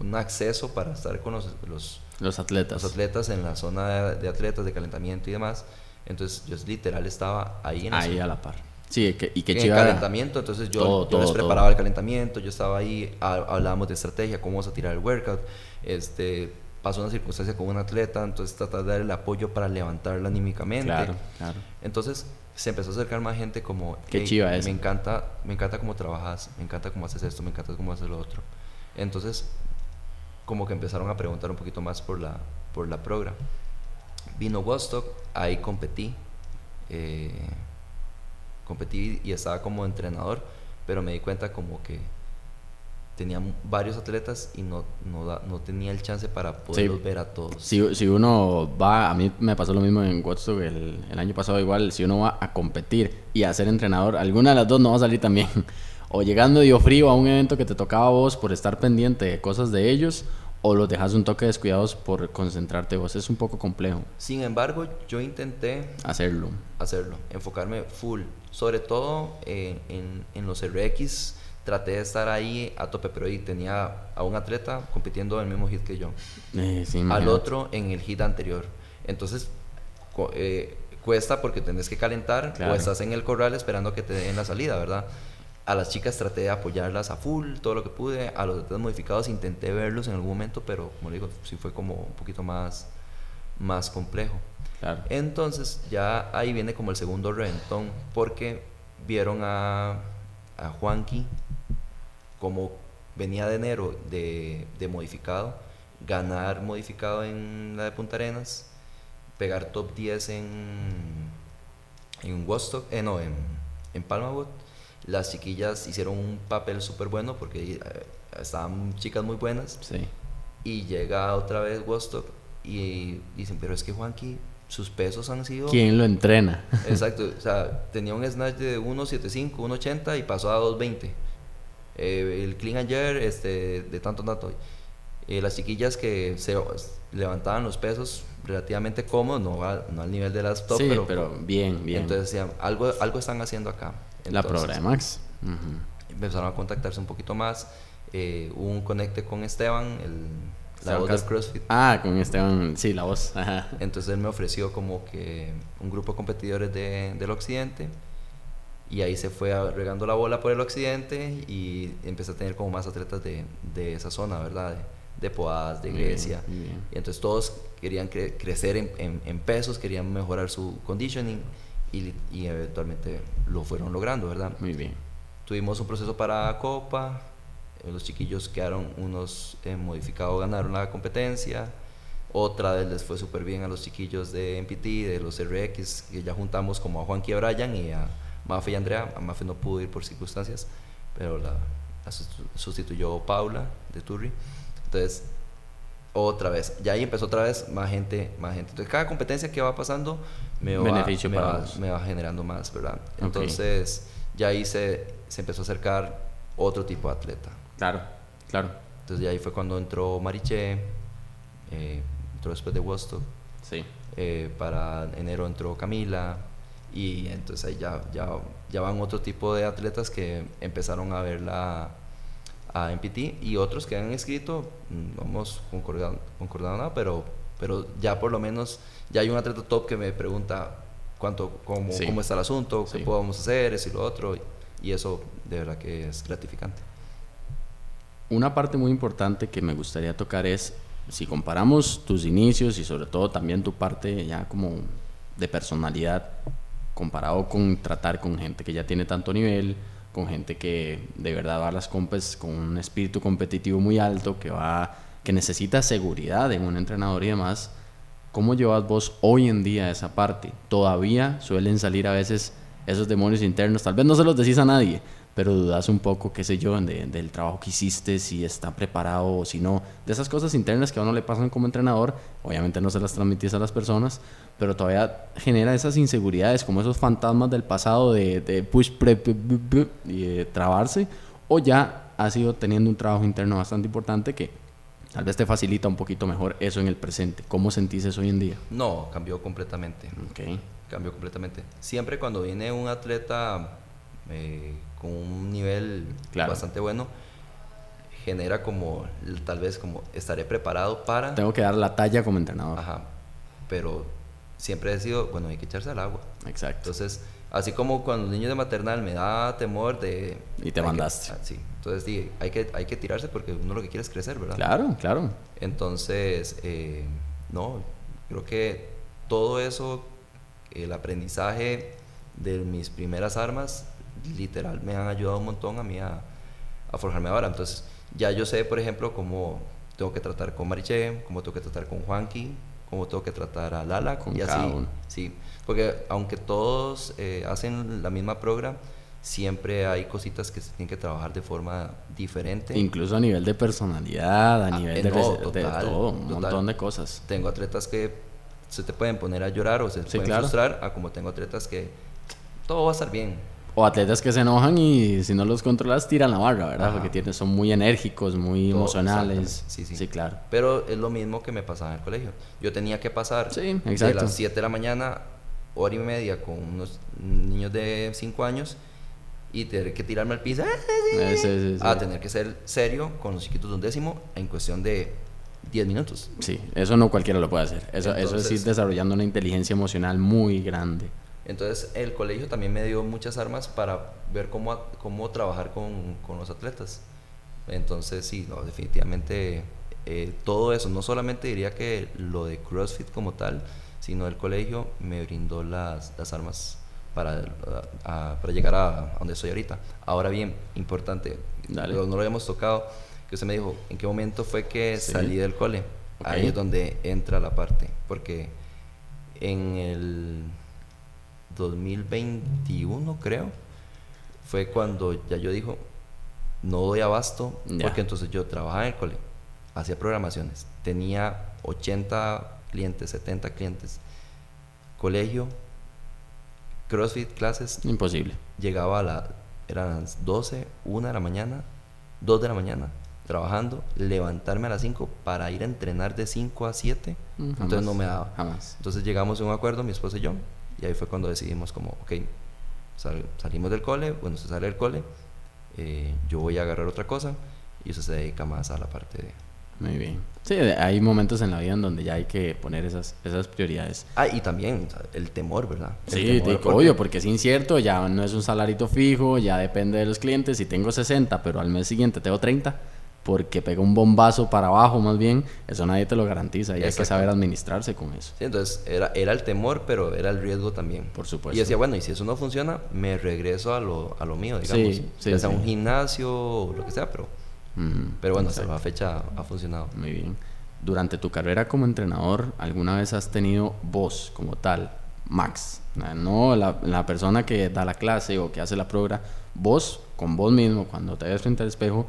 un, acceso para estar con los, los los atletas. Los atletas en la zona de, atletas, de calentamiento y demás. Entonces yo literal estaba ahí en Ahí a la par. Sí, y que En el calentamiento, entonces yo, yo les preparaba el calentamiento, yo estaba ahí, hablábamos de estrategia, cómo vamos a tirar el workout. Este, pasó una circunstancia con un atleta, entonces tratar de dar el apoyo para levantarla anímicamente. Claro, claro. Entonces se empezó a acercar más gente como... Qué chiva es. Me encanta, me encanta cómo trabajas, me encanta cómo haces esto, me encanta cómo haces lo otro. Entonces como que empezaron a preguntar un poquito más por la, por la progra. Vino Wostock, ahí competí. Eh, competí y estaba como entrenador, pero me di cuenta como que tenía varios atletas y no, no, no tenía el chance para poderlos ver a todos. Si, si, uno va, a mí me pasó lo mismo en Woodstock el, el, año pasado igual, si uno va a competir y a ser entrenador, alguna de las dos no va a salir también. O llegando yo frío a un evento que te tocaba a vos por estar pendiente de cosas de ellos, o los dejas un toque descuidados por concentrarte vos. Es un poco complejo. Sin embargo, yo intenté hacerlo. Hacerlo, enfocarme full. Sobre todo en, en, los RX, traté de estar ahí a tope, pero ahí tenía a un atleta compitiendo en el mismo hit que yo. Eh, al otro en el hit anterior. Entonces, eh, cuesta porque tenés que calentar o estás en el corral esperando que te den la salida, ¿verdad? A las chicas traté de apoyarlas a full, todo lo que pude. A los atletas modificados intenté verlos en algún momento, pero como digo, sí fue como un poquito más, más complejo. Claro. Entonces ya ahí viene como el segundo reventón, porque vieron a, a Juanqui como venía de enero de, de, modificado, ganar modificado en la de Punta Arenas, pegar top 10 en, en Wostock, eh, no, en, en Palmawood las chiquillas hicieron un papel súper bueno porque eh, estaban chicas muy buenas. Sí. Y llega otra vez Wostock y dicen, pero es que Juanqui, sus pesos han sido... ¿Quién lo entrena? Exacto, o sea, tenía un snatch de 1.75, 1.80 y pasó a 2.20. Eh, el clean ayer, este, de tanto, tanto. Eh, las chiquillas que se levantaban los pesos relativamente cómodos, no, no al nivel de las top, pero, pero bien, bien. Entonces decían, algo, algo están haciendo acá la Programax. Empezaron a contactarse un poquito más. Eh, hubo un conecte con Esteban, el, la voz del CrossFit. Ah, con Esteban, sí, la voz. Entonces él me ofreció como que un grupo de competidores de, del occidente. Y ahí se fue regando la bola por el occidente y empecé a tener como más atletas de, de esa zona, ¿verdad? de Poadas, de Grecia. Y entonces todos querían crecer en, en, pesos, querían mejorar su conditioning y, y, eventualmente lo fueron logrando, ¿verdad? Muy bien. Tuvimos un proceso para Copa, eh, los chiquillos quedaron unos eh, modificados, ganaron la competencia. Otra vez les fue súper bien a los chiquillos de MPT, de los RX, que ya juntamos como a Juanqui Bryan y a Mafe y Andrea. A Mafe no pudo ir por circunstancias, pero la, la sustituyó Paula de Turri. Entonces, otra vez, ya ahí empezó otra vez más gente, más gente. Entonces, cada competencia que va pasando me va, Beneficio me, para va, me va, generando más, ¿verdad? Entonces, ya ahí se, se empezó a acercar otro tipo de atleta. Claro, claro. Entonces, ya ahí fue cuando entró Mariché, eh, entró después de Wostock. Sí. Eh, para enero entró Camila, y entonces ahí ya, ya, ya van otro tipo de atletas que empezaron a ver la a MPT y otros que han escrito, no hemos concordado, concordado nada, pero, pero ya por lo menos ya hay un atleta top que me pregunta cuánto, cómo, cómo está el asunto, qué podemos hacer, eso y lo otro, y eso de verdad que es gratificante. Una parte muy importante que me gustaría tocar es, si comparamos tus inicios y sobre todo también tu parte ya como de personalidad, comparado con tratar con gente que ya tiene tanto nivel, con gente que de verdad va a las compes con un espíritu competitivo muy alto, que va que necesita seguridad en un entrenador y demás. ¿Cómo llevas vos hoy en día esa parte? Todavía suelen salir a veces esos demonios internos, tal vez no se los decís a nadie, pero dudas un poco, qué sé yo, del trabajo que hiciste, si está preparado o si no, de esas cosas internas que a uno le pasan como entrenador, obviamente no se las transmitís a las personas, pero todavía genera esas inseguridades, como esos fantasmas del pasado de, push, prep y de trabarse, o ya has ido teniendo un trabajo interno bastante importante que tal vez te facilita un poquito mejor eso en el presente. ¿Cómo sentís eso hoy en día? No, cambió completamente. Okay. Cambió completamente. Siempre cuando viene un atleta eh, con un nivel bastante bueno, genera como, tal vez como, estaré preparado para... Tengo que dar la talla como entrenador. Ajá, pero siempre he sido, bueno, hay que echarse al agua. Exacto. Entonces, así como cuando los niños de maternal me da temor de... Y te mandaste. Ah, sí, entonces sí, hay que, hay que tirarse porque uno lo que quiere es crecer, ¿verdad? Claro, claro. Entonces, eh, no, creo que todo eso, el aprendizaje de mis primeras armas, literal me han ayudado un montón a mí a, forjarme ahora. Entonces, ya yo sé, por ejemplo, cómo tengo que tratar con Mariché, cómo tengo que tratar con Juanqui, cómo tengo que tratar a Lala con y así. Sí, porque aunque todos eh, hacen la misma programa, siempre hay cositas que se tienen que trabajar de forma diferente. Incluso a nivel de personalidad, a ah, nivel de, todo, un montón de cosas. Tengo atletas que se te pueden poner a llorar o se te pueden frustrar, a como tengo atletas que todo va a estar bien o atletas que se enojan y si no los controlas tiran la barra, ¿verdad? Porque tienen, son muy enérgicos, muy emocionales. Sí, sí. Sí, claro. Pero es lo mismo que me pasaba en el colegio. Yo tenía que pasar de las 7 de la mañana, hora y media con unos niños de 5 años y tener que tirarme al piso eh, a tener que ser serio con los chiquitos de un décimo en cuestión de 10 minutos. Sí, eso no cualquiera lo puede hacer. Eso, eso es ir desarrollando una inteligencia emocional muy grande. Entonces el colegio también me dio muchas armas para ver cómo, cómo trabajar con, con los atletas. Entonces sí, no, definitivamente eh, todo eso, no solamente diría que lo de CrossFit como tal, sino el colegio me brindó las, las armas para, para llegar a, donde estoy ahorita. Ahora bien, importante, no lo habíamos tocado, que usted me dijo, ¿en qué momento fue que salí del cole? Ahí es donde entra la parte, porque en el 2021 creo, fue cuando ya yo dijo, no doy abasto, porque entonces yo trabajaba en el cole, hacía programaciones, tenía 80 clientes, 70 clientes, colegio, CrossFit, clases. Imposible. Llegaba a la, eran las 12, 1 de la mañana, 2 de la mañana, trabajando, levantarme a las 5 para ir a entrenar de 5 a 7, mm, entonces no me daba. Jamás. Entonces llegamos a un acuerdo, mi esposa y yo, y ahí fue cuando decidimos como, ok, salimos del cole, bueno, se sale del cole, eh, yo voy a agarrar otra cosa y eso se dedica más a la parte de... Muy bien. Sí, hay momentos en la vida en donde ya hay que poner esas, esas prioridades. Ah, y también el temor, ¿verdad? sí, obvio, porque es incierto, ya no es un salarito fijo, ya depende de los clientes. Si tengo 60, pero al mes siguiente tengo 30, porque pega un bombazo para abajo más bien, eso nadie te lo garantiza y hay que saber administrarse con eso. Sí, entonces era, era el temor, pero era el riesgo también. Por supuesto. Y decía, bueno, y si eso no funciona, me regreso a lo, a lo mío, digamos. Sí, sí, ya sea un gimnasio o lo que sea, pero, pero bueno, hasta la fecha ha funcionado. Muy bien. Durante tu carrera como entrenador, ¿alguna vez has tenido voz como tal, Max? No la, la persona que da la clase o que hace la prueba, vos con vos mismo, cuando te ves frente al espejo,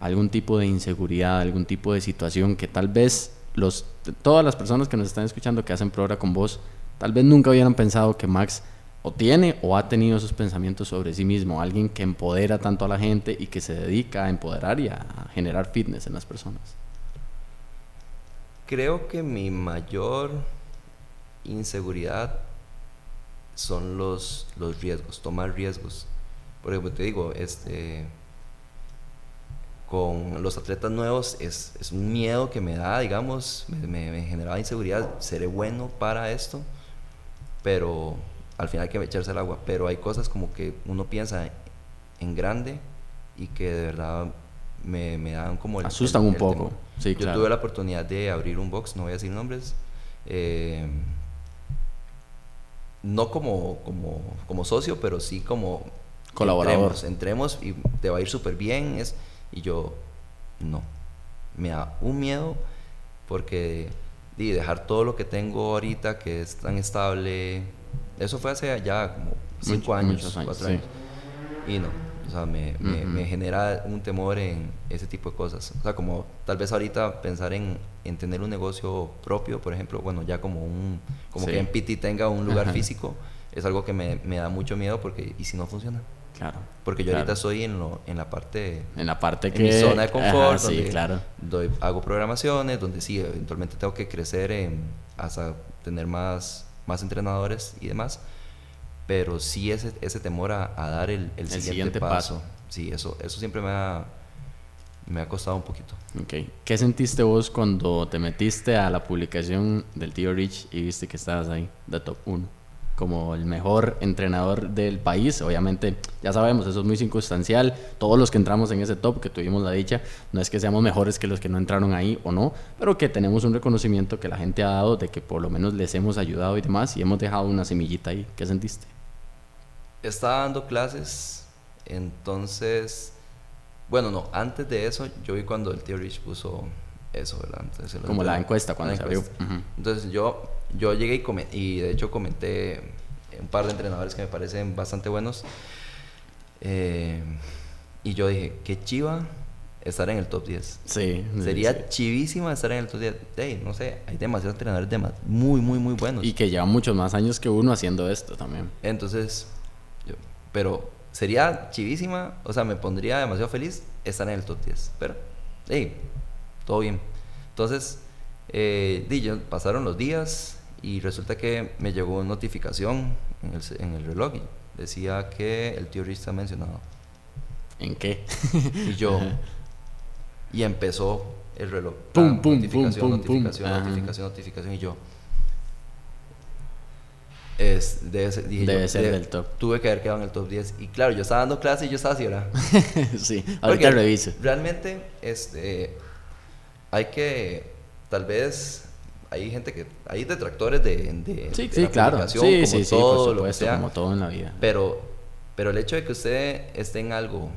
algún tipo de inseguridad, algún tipo de situación que tal vez los, todas las personas que nos están escuchando que hacen programa con vos, tal vez nunca hubieran pensado que Max o tiene o ha tenido esos pensamientos sobre sí mismo, alguien que empodera tanto a la gente y que se dedica a empoderar y a generar fitness en las personas. Creo que mi mayor inseguridad son los, los riesgos, tomar riesgos. Por ejemplo, te digo, este, con los atletas nuevos es, es un miedo que me da, digamos, me, me, generaba inseguridad, seré bueno para esto, pero al final hay que echarse el agua. Pero hay cosas como que uno piensa en grande y que de verdad me, me dan como... El, Asustan un poco. Sí, Yo tuve la oportunidad de abrir un box, no voy a decir nombres. Eh, no como, como, como socio, pero sí como colaborador. Entremos, y te va a ir súper bien. Es, y yo, no. Me da un miedo porque y dejar todo lo que tengo ahorita, que es tan estable, eso fue hace ya como cinco años, cuatro años. Y no, o sea, me, me, genera un temor en ese tipo de cosas. O sea, como tal vez ahorita pensar en, en tener un negocio propio, por ejemplo, bueno, ya como un, como que en PT tenga un lugar físico, es algo que me, me da mucho miedo porque, ¿y si no funciona? Claro. Porque yo ahorita soy en, lo, en la parte... En la parte que... mi zona de confort. sí, claro. Doy, hago programaciones, donde sí, eventualmente tengo que crecer en, hasta tener más, más entrenadores y demás. Pero sí ese, ese temor a, dar el, el, siguiente, paso. Sí, eso, eso siempre me ha, me ha costado un poquito. Okay. ¿Qué sentiste vos cuando te metiste a la publicación del tío Rich y viste que estabas ahí, de top 1? Como el mejor entrenador del país. Obviamente, ya sabemos, eso es muy circunstancial. Todos los que entramos en ese top, que tuvimos la dicha, no es que seamos mejores que los que no entraron ahí o no, pero que tenemos un reconocimiento que la gente ha dado de que por lo menos les hemos ayudado y demás, y hemos dejado una semillita ahí. ¿Qué sentiste? Estaba dando clases, entonces, bueno, no, antes de eso, yo vi cuando el tío Rich puso eso, ¿verdad? Como la encuesta cuando se abrió. Entonces yo, yo llegué y, y de hecho comenté un par de entrenadores que me parecen bastante buenos. Eh, y yo dije, qué chiva estar en el top 10. Sí. Sería chivísima estar en el top 10. Hey, no sé, hay demasiados entrenadores de muy, muy, muy buenos. Y que llevan muchos más años que uno haciendo esto también. Entonces, yo, pero sería chivísima, o sea, me pondría demasiado feliz estar en el top 10. Pero, hey, todo bien. Entonces, eh, pasaron los días y resulta que me llegó una notificación en el, en el reloj y decía que el tío Rich está mencionado. ¿En qué? y yo, y empezó el reloj. Pum, pum, notificación, pum, pum, notificación, notificación, notificación, y yo. Es, debe ser, debe ser del top. Tuve que haber quedado en el top 10. Y claro, yo estaba dando clase y yo estaba así, ¿verdad? sí, ahorita reviso. Realmente, este hay que, tal vez, hay gente que, hay detractores de, de, sí, sí, claro. Sí, como sí, todo, por supuesto, como todo en la vida. Pero, pero el hecho de que usted esté en algo,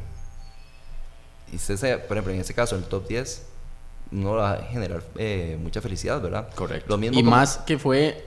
y usted sea, por ejemplo, en este caso, en el top 10, no va a generar eh, mucha felicidad, ¿verdad? Correcto. Lo mismo y más que fue,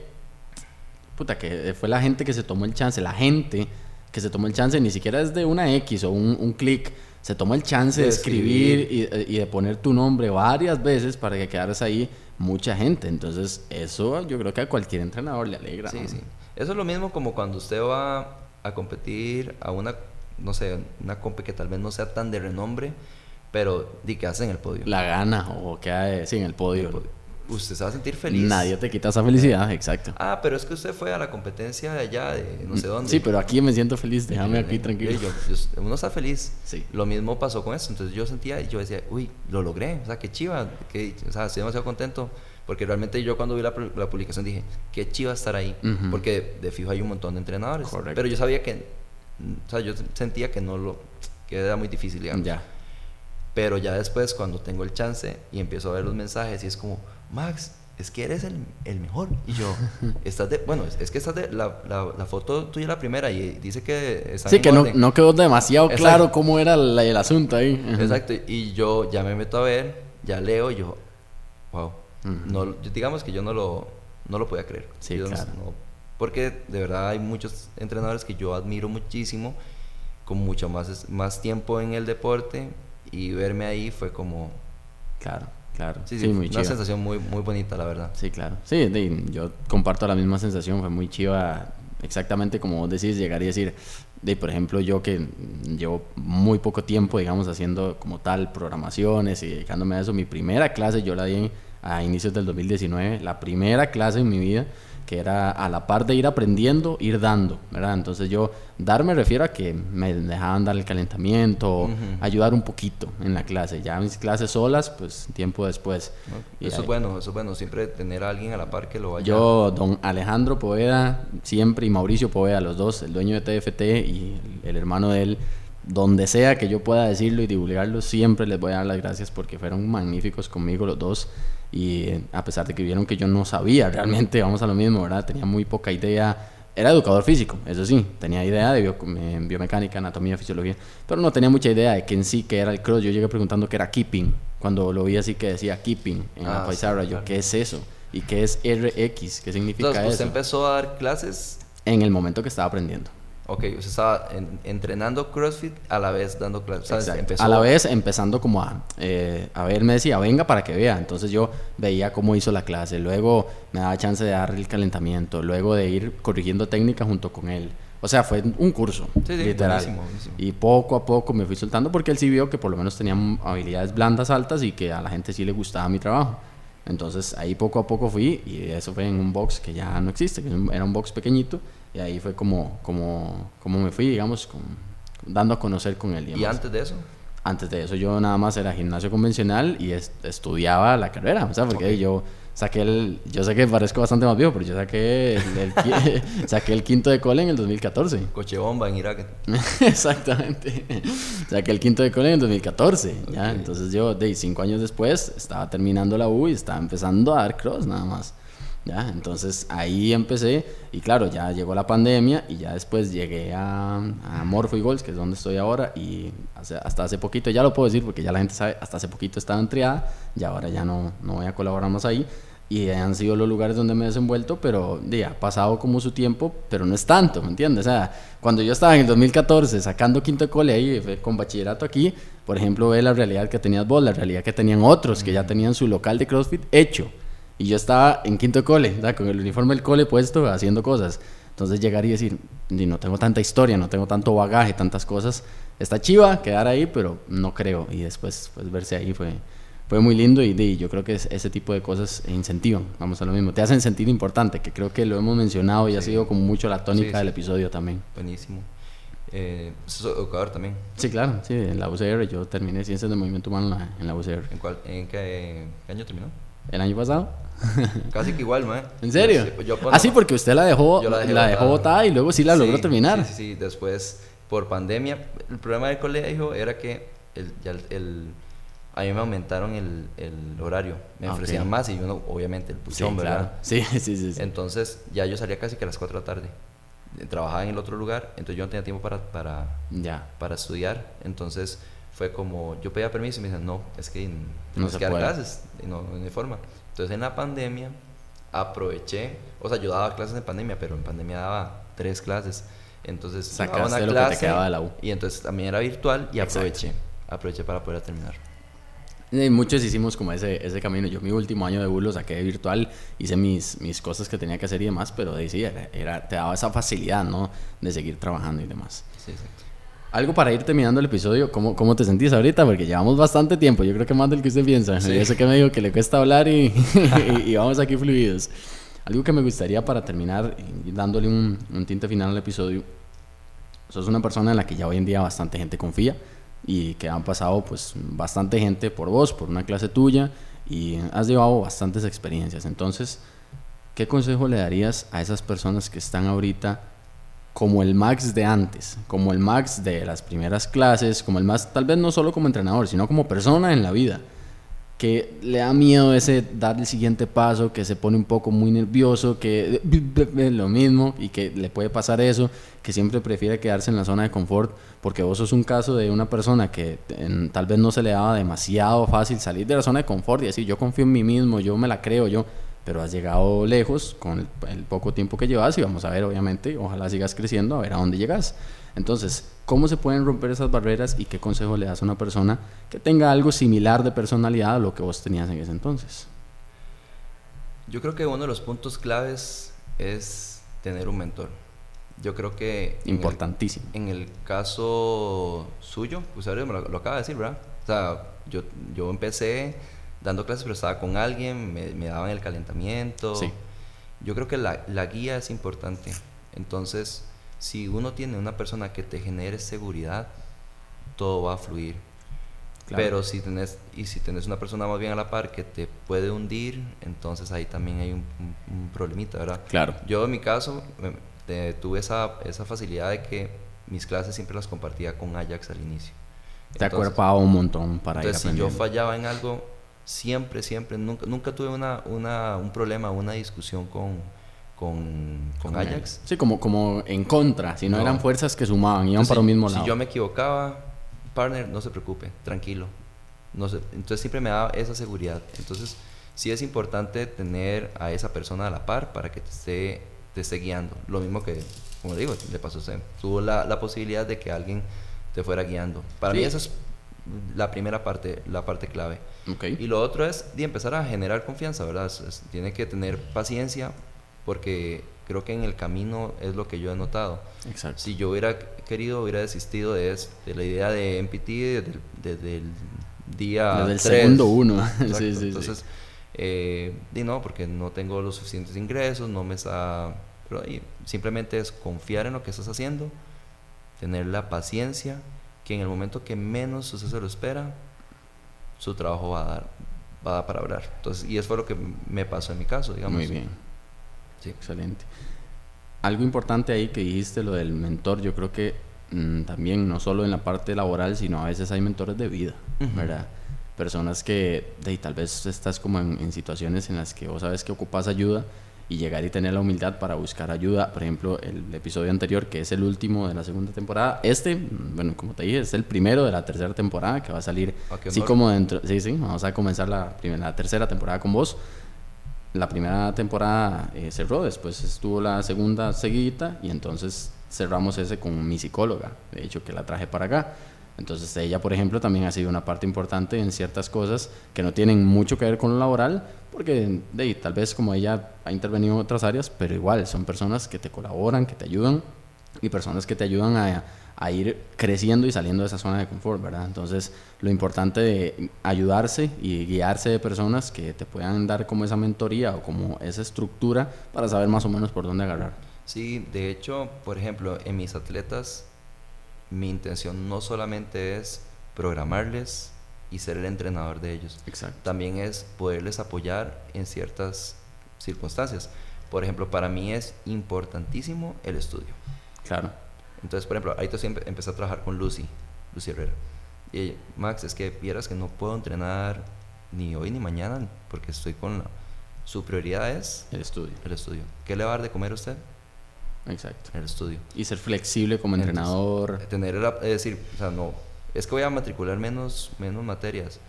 puta, que fue la gente que se tomó el chance, la gente que se tomó el chance, ni siquiera es de una X o un, un clic se tomó el chance de, escribir, Y, de poner tu nombre varias veces para que quedaras ahí mucha gente. Entonces, eso yo creo que a cualquier entrenador le alegra. Sí, sí. Eso es lo mismo como cuando usted va a competir a una, no sé, una compe que tal vez no sea tan de renombre, pero di que hace en el podio. La gana o que hace sí, En el podio usted se va a sentir feliz. Nadie te quita esa felicidad, exacto. Ah, pero es que usted fue a la competencia de allá, de no sé mm, dónde. Sí, pero aquí me siento feliz, déjame aquí tranquilo. Yo, uno está feliz. Sí. Lo mismo pasó con eso. Entonces yo sentía, yo decía, uy, lo logré, o sea, qué chiva, que, o sea, estoy demasiado contento. Porque realmente yo cuando vi la, la publicación dije, qué chiva estar ahí. Porque de fijo hay un montón de entrenadores. Correcto. Pero yo sabía que, o sea, yo sentía que no lo, que era muy difícil, digamos. Ya. Pero ya después, cuando tengo el chance y empiezo a ver los mensajes, y es como, Max, es que eres el, el mejor. Y yo, estás de, bueno, es que estás de, la, la, la foto tuya es la primera y dice que está Sí, que no, no, quedó demasiado claro cómo era el asunto ahí. Exacto, y yo ya me meto a ver, ya leo y yo, wow. no, digamos que yo no lo, no lo podía creer. Sí, claro. porque de verdad hay muchos entrenadores que yo admiro muchísimo, con mucho más, más tiempo en el deporte, y verme ahí fue como... Claro Claro, sí, sí, muy una sensación muy, muy bonita, la verdad. Sí, claro. Sí, yo comparto la misma sensación, fue muy chiva, exactamente como vos decís, llegar y decir, de, por ejemplo, yo que llevo muy poco tiempo, digamos, haciendo como tal programaciones y dedicándome a eso, mi primera clase yo la di a inicios del 2019, la primera clase en mi vida que era a la par de ir aprendiendo, ir dando, ¿verdad? Entonces yo, dar me refiero a que me dejaban dar el calentamiento, ayudar un poquito en la clase. Ya mis clases solas, pues tiempo después. eso es bueno, eso es bueno, siempre tener a alguien a la par que lo vaya. Yo, don Alejandro Poveda, siempre, y Mauricio Poveda, los dos, el dueño de TFT y el, el hermano de él, donde sea que yo pueda decirlo y divulgarlo, siempre les voy a dar las gracias porque fueron magníficos conmigo los dos y a pesar de que vieron que yo no sabía realmente, vamos a lo mismo, ¿verdad? Tenía muy poca idea. Era educador físico, eso sí, tenía idea de biomecánica, anatomía, fisiología, pero no tenía mucha idea de qué en sí que era el cross. Yo llegué preguntando qué era keeping, cuando lo vi así que decía keeping en la ah, pizarra, yo, ¿qué es eso? ¿Y qué es RX? ¿Qué significa Entonces, ¿usted empezó a dar clases? En el momento que estaba aprendiendo. Ok, usted estaba entrenando CrossFit a la vez dando clases. A la vez empezando como a, eh, a ver, me decía, venga para que vea. Entonces yo veía cómo hizo la clase, luego me daba chance de darle el calentamiento, luego de ir corrigiendo técnicas junto con él. O sea, fue un curso, literal. Y poco a poco me fui soltando porque él sí vio que por lo menos tenía habilidades blandas altas y que a la gente sí le gustaba mi trabajo. Entonces ahí poco a poco fui y eso fue en un box que ya no existe, que era un box pequeñito y ahí fue como, como, como me fui, digamos, dando a conocer con él. ¿Y antes de eso? Antes de eso yo nada más era gimnasio convencional y estudiaba la carrera, o sea, porque yo saqué el, yo sé que parezco bastante más viejo, pero yo saqué el, saqué el quinto de cole en el 2014. Coche bomba en Irak. Exactamente. Saqué el quinto de cole en el 2014, ¿ya? Entonces yo, de cinco años después, estaba terminando la U y estaba empezando a dar cross nada más. ¿Ya? Entonces ahí empecé y claro, ya llegó la pandemia y ya después llegué a, a y Goals, que es donde estoy ahora y hasta hace poquito, ya lo puedo decir porque ya la gente sabe, hasta hace poquito estaba en triada y ahora ya no, no voy a colaborar ahí y han sido los lugares donde me he desenvuelto, pero ha pasado como su tiempo, pero no es tanto, ¿me entiendes? O sea, cuando yo estaba en el 2014 sacando quinto de cole ahí, con bachillerato aquí, por ejemplo, ve la realidad que tenías vos, la realidad que tenían otros, que ya tenían su local de CrossFit hecho. Y yo estaba en quinto de cole, con el uniforme del cole puesto, haciendo cosas. Entonces llegar y decir, no tengo tanta historia, no tengo tanto bagaje, tantas cosas. Está chiva quedar ahí, pero no creo. Y después pues, verse ahí fue, fue muy lindo y, yo creo que ese tipo de cosas incentivan, vamos a lo mismo. Te hacen sentir importante, que creo que lo hemos mencionado y ha sido como mucho la tónica del episodio también. Buenísimo. Eh, educador también? Sí, claro, sí, en la UCR. Yo terminé Ciencias de Movimiento Humano en la, UCR. ¿En, cuál, en qué año terminó? ¿El año pasado? Casi que igual, ¿no? ¿En serio? Sí, pues ah, sí, porque usted la dejó, la, dejó botada y luego sí la logró terminar. Sí, sí, después por pandemia. El problema del colegio era que el, ya el, a mí me aumentaron el, el horario, me ah, ofrecían más y uno, obviamente, el puchón, ¿verdad? Sí, sí, sí, Entonces ya yo salía casi que a las 4 de la tarde. Trabajaba en el otro lugar, entonces yo no tenía tiempo para, para, ya. para estudiar. Entonces fue como, yo pedía permiso y me decían, no, es que no se que clases, no, no hay forma. Entonces en la pandemia aproveché, o sea, yo daba clases en pandemia, pero en pandemia daba tres clases. Entonces daba una clase de la U. y entonces también era virtual y aproveché, aproveché para poder terminar. Y muchos hicimos como ese, ese camino. Yo mi último año de U lo saqué virtual, hice mis, mis cosas que tenía que hacer y demás, pero de, sí, era, te daba esa facilidad, ¿no? De seguir trabajando y demás. Sí, exacto. Algo para ir terminando el episodio, ¿cómo, ¿cómo te sentís ahorita? Porque llevamos bastante tiempo, yo creo que más del que usted piensa. Sí. Yo sé que me dijo que le cuesta hablar y, y, vamos aquí fluidos. Algo que me gustaría para terminar, dándole un, un, tinte final al episodio, sos una persona en la que ya hoy en día bastante gente confía y que han pasado pues bastante gente por vos, por una clase tuya y has llevado bastantes experiencias. Entonces, ¿qué consejo le darías a esas personas que están ahorita como el Max de antes, como el Max de las primeras clases, como el más, tal vez no solo como entrenador, sino como persona en la vida, que le da miedo ese dar el siguiente paso, que se pone un poco muy nervioso, que lo mismo y que le puede pasar eso, que siempre prefiere quedarse en la zona de confort, porque vos sos un caso de una persona que tal vez no se le daba demasiado fácil salir de la zona de confort y decir yo confío en mí mismo, yo me la creo, yo pero has llegado lejos con el, poco tiempo que llevas y vamos a ver, obviamente, ojalá sigas creciendo, a ver a dónde llegas. Entonces, ¿cómo se pueden romper esas barreras y qué consejo le das a una persona que tenga algo similar de personalidad a lo que vos tenías en ese entonces? Yo creo que uno de los puntos claves es tener un mentor. Yo creo que... Importantísimo. En el, caso suyo, me lo, lo, acaba de decir, ¿verdad? O sea, yo, yo empecé dando clases, pero estaba con alguien, me, me daban el calentamiento. Sí. Yo creo que la, la, guía es importante. Entonces, si uno tiene una persona que te genere seguridad, todo va a fluir. Pero si tenés, y si tenés una persona más bien a la par que te puede hundir, entonces ahí también hay un, un, problemita, ¿verdad? Claro. Yo en mi caso tuve esa, esa facilidad de que mis clases siempre las compartía con Ajax al inicio. Te acuerpaba un montón para entonces, ir Entonces, si yo fallaba en algo, siempre, siempre, nunca, nunca tuve una, una, un problema, una discusión con, con, con, Ajax. Sí, como, como en contra, si no, eran fuerzas que sumaban, iban para un mismo lado. Si yo me equivocaba, partner, no se preocupe, tranquilo. No entonces siempre me daba esa seguridad. Entonces sí es importante tener a esa persona a la par para que te esté, te esté guiando. Lo mismo que, como digo, le pasó a usted. Tuvo la, la posibilidad de que alguien te fuera guiando. Para mí eso es la primera parte, la parte clave. Y lo otro es de empezar a generar confianza, ¿verdad? tiene que tener paciencia porque creo que en el camino es lo que yo he notado. Exacto. Si yo hubiera querido, hubiera desistido de, de la idea de MPT desde, el día Desde el segundo uno. sí, sí, Entonces, eh, y no, porque no tengo los suficientes ingresos, no me está... Pero simplemente es confiar en lo que estás haciendo, tener la paciencia que en el momento que menos usted se lo espera, su trabajo va a dar, va a dar para hablar. Entonces, y eso fue lo que me pasó en mi caso, digamos. Muy bien. Sí. Excelente. Algo importante ahí que dijiste, lo del mentor, yo creo que mm, también no solo en la parte laboral, sino a veces hay mentores de vida, ¿verdad? Personas que de, tal vez estás como en, en, situaciones en las que vos sabes que ocupas ayuda y llegar y tener la humildad para buscar ayuda. Por ejemplo, el episodio anterior, que es el último de la segunda temporada. Este, bueno, como te dije, es el primero de la tercera temporada que va a salir así como dentro. Sí, sí, vamos a comenzar la, primera, la tercera temporada con vos. La primera temporada eh, cerró, después estuvo la segunda seguidita y entonces cerramos ese con mi psicóloga, de hecho que la traje para acá. Entonces ella, por ejemplo, también ha sido una parte importante en ciertas cosas que no tienen mucho que ver con lo laboral, porque tal vez como ella ha intervenido en otras áreas, pero igual son personas que te colaboran, que te ayudan y personas que te ayudan a, a ir creciendo y saliendo de esa zona de confort, ¿verdad? Entonces, lo importante de ayudarse y guiarse de personas que te puedan dar como esa mentoría o como esa estructura para saber más o menos por dónde agarrar. Sí, de hecho, por ejemplo, en mis atletas mi intención no solamente es programarles y ser el entrenador de ellos. Exacto. También es poderles apoyar en ciertas circunstancias. Por ejemplo, para mí es importantísimo el estudio. Claro. Entonces, por ejemplo, ahorita siempre empecé a trabajar con Lucy, Lucy Herrera. Y ella, Max, es que vieras que no puedo entrenar ni hoy ni mañana porque estoy con la... Su prioridad es... El estudio. El estudio. ¿Qué le va a dar de comer a usted? Exacto. el estudio. Y ser flexible como entrenador. tener, es decir, o sea, no, es que voy a matricular menos, menos materias.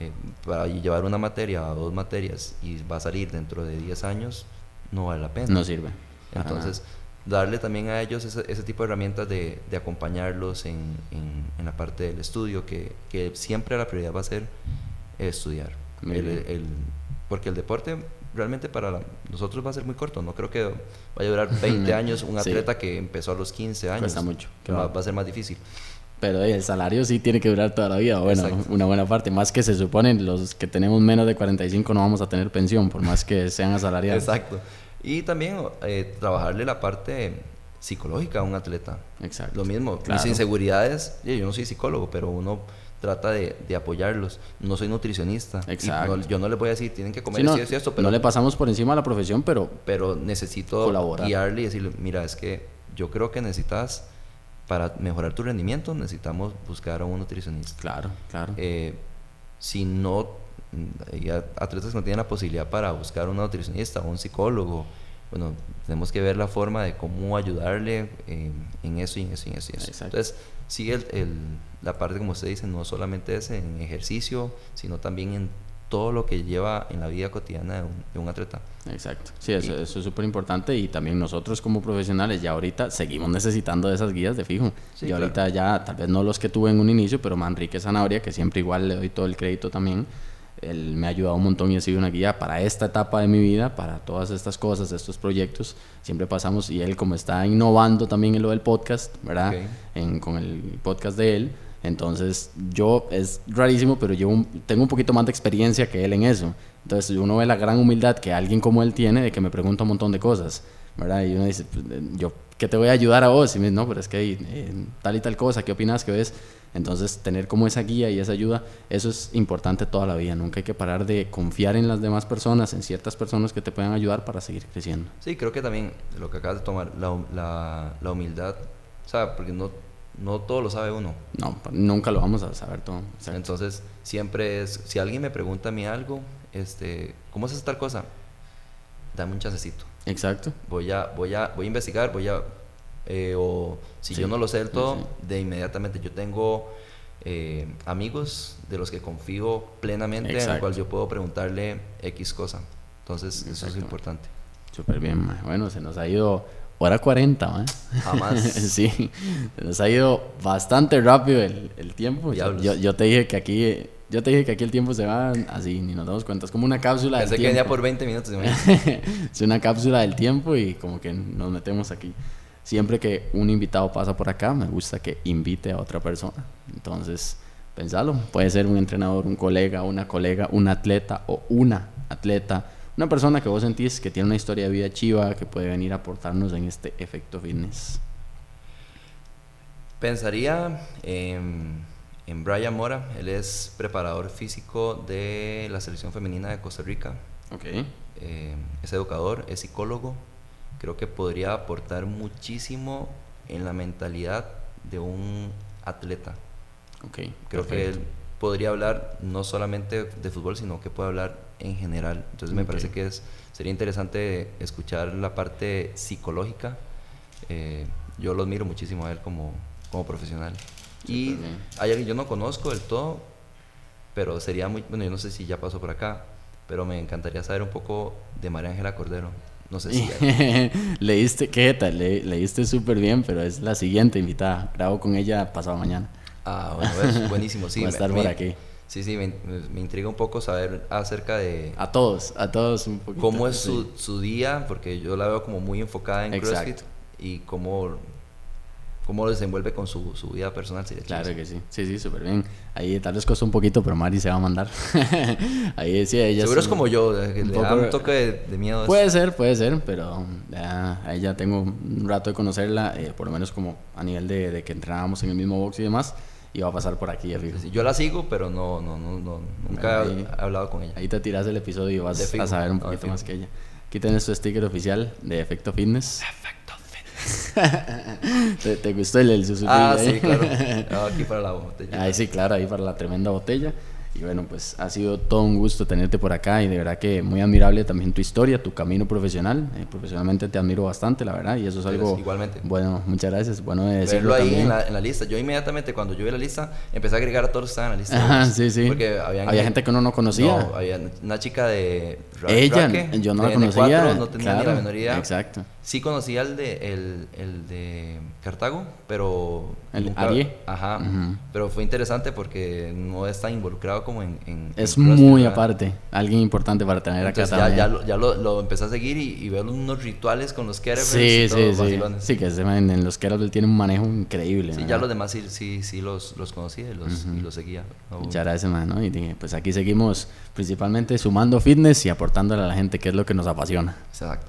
Eh, para llevar una materia o dos materias y va a salir dentro de 10 años, no vale la pena. No sirve. Entonces, darle también a ellos ese, ese, tipo de herramientas de, de acompañarlos en, en, la parte del estudio, que, que, siempre la prioridad va a ser estudiar. El, el, porque el deporte realmente para nosotros va a ser muy corto. No creo que vaya a durar 20 años un atleta que empezó a los 15 años. Cuesta mucho. Que va, a ser más difícil. Pero el salario sí tiene que durar toda la vida. Bueno, una buena parte. Más que se supone, los que tenemos menos de 45 no vamos a tener pensión, por más que sean asalariados. Exacto. Y también eh, trabajarle la parte psicológica a un atleta. Exacto. Lo mismo. Mis inseguridades, yo no soy psicólogo, pero uno trata de, de, apoyarlos. No soy nutricionista. Exacto. yo no le voy a decir, tienen que comer sí, esto, pero... No le pasamos por encima a la profesión, pero... Pero necesito colaborar. guiarle y decirle, mira, es que yo creo que necesitas, para mejorar tu rendimiento, necesitamos buscar a un nutricionista. Claro, claro. Eh, si no, hay atletas que no tienen la posibilidad para buscar un nutricionista o un psicólogo, bueno, tenemos que ver la forma de cómo ayudarle en eso y en eso y en eso. Entonces, sí, el, la parte, como usted dice, no solamente es en ejercicio, sino también en todo lo que lleva en la vida cotidiana de un, atleta. Exacto. Sí, eso, es súper importante y también nosotros como profesionales ya ahorita seguimos necesitando de esas guías de fijo. y ahorita ya, tal vez no los que tuve en un inicio, pero Manrique Zanabria, que siempre igual le doy todo el crédito también, él me ha ayudado un montón y ha sido una guía para esta etapa de mi vida, para todas estas cosas, estos proyectos. Siempre pasamos y él como está innovando también en lo del podcast, ¿verdad? En, con el podcast de él entonces, yo, es rarísimo, pero yo tengo un poquito más de experiencia que él en eso. Entonces, uno ve la gran humildad que alguien como él tiene de que me pregunta un montón de cosas, ¿verdad? Y uno dice, pues, eh, yo, ¿qué te voy a ayudar a vos? Y me dice, no, pero es que eh, tal y tal cosa, ¿qué opinas que ves? Entonces, tener como esa guía y esa ayuda, eso es importante toda la vida. Nunca hay que parar de confiar en las demás personas, en ciertas personas que te puedan ayudar para seguir creciendo. Sí, creo que también lo que acabas de tomar, la, la, la humildad, o sea, porque no no todo lo sabe uno. No, nunca lo vamos a saber todo. Entonces, siempre es, si alguien me pregunta a mí algo, este, ¿cómo haces tal cosa? Dame un chancecito. Exacto. Voy a, voy a, voy a investigar, voy a, eh, o si yo no lo sé del todo, de inmediatamente yo tengo eh, amigos de los que confío plenamente, en los cuales yo puedo preguntarle X cosa. Entonces, eso es importante. Súper bien, bueno, se nos ha ido hora 40, ¿eh? Jamás. sí, nos ha ido bastante rápido el, el tiempo. Yo, yo, te dije que aquí, yo te dije que aquí el tiempo se va así, ni nos damos cuenta. Es como una cápsula Pensé del que venía por 20 minutos. es una cápsula del tiempo y como que nos metemos aquí. Siempre que un invitado pasa por acá, me gusta que invite a otra persona. Entonces, pensalo. Puede ser un entrenador, un colega, una colega, un atleta o una atleta una persona que vos sentís que tiene una historia de vida chiva, que puede venir a aportarnos en este efecto fitness. Pensaría en, Brian Mora, él es preparador físico de la selección femenina de Costa Rica. Okay. Eh, es educador, es psicólogo. Creo que podría aportar muchísimo en la mentalidad de un atleta. Okay, Creo que él podría hablar no solamente de fútbol, sino que puede hablar en general. Entonces me parece que es, sería interesante escuchar la parte psicológica. Eh, yo lo admiro muchísimo a él como, como profesional. y hay alguien yo no conozco del todo, pero sería muy, bueno, yo no sé si ya pasó por acá, pero me encantaría saber un poco de María Ángela Cordero. No sé si... leíste, ¿qué tal? Le, leíste súper bien, pero es la siguiente invitada. Grabo con ella pasado mañana. Ah, bueno, es buenísimo, sí. Va a estar por aquí. Sí, sí, me, me, intriga un poco saber acerca de... A todos, a todos un poquito. ¿Cómo es su, su, día? Porque yo la veo como muy enfocada en CrossFit y cómo, cómo desenvuelve con su, su vida personal. claro que sí, sí, sí, súper bien. Ahí tal vez costó un poquito, pero Mari se va a mandar. Ahí sí, ella Seguro es, como yo, que le da un toque de, miedo. Puede ser, puede ser, pero ya, ahí ya tengo un rato de conocerla, eh, por lo menos como a nivel de, de que entrenábamos en el mismo box y demás y va a pasar por aquí, ya fijo. yo la sigo, pero no, no, no, no nunca he hablado con ella. Ahí te tiras el episodio y vas a saber un poquito más que ella. Aquí tienes tu sticker oficial de Efecto Fitness. Efecto Fitness. ¿Te, gustó el, el susurro? Ah, sí, claro. aquí para la botella. Ahí sí, claro, ahí para la tremenda botella. Y bueno, pues ha sido todo un gusto tenerte por acá y de verdad que muy admirable también tu historia, tu camino profesional. Eh, profesionalmente te admiro bastante, la verdad, y eso es algo... Igualmente. Bueno, muchas gracias. Bueno de decirlo ahí En, la, lista. Yo inmediatamente cuando yo vi la lista empecé a agregar a todos los que estaban en la lista. Ajá, sí, sí. Porque había gente que uno no conocía. No, había una chica de... Ella, yo no la conocía. no tenía ni la menoría. Exacto. Sí conocía el de, el, el de Cartago, pero... El Arie. Ajá. Pero fue interesante porque no está involucrado como en... es muy aparte. Alguien importante para tener acá ya, Ya, lo, ya lo, empecé a seguir y, y, veo unos rituales con los kettlebells sí, sí, sí. Sí, que en los kettlebells tiene un manejo increíble. Sí, ya los demás sí, sí, sí los, los conocía y los, y los seguía. Muchas gracias, man. Y dije, pues aquí seguimos principalmente sumando fitness y aportándole a la gente que es lo que nos apasiona. Exacto.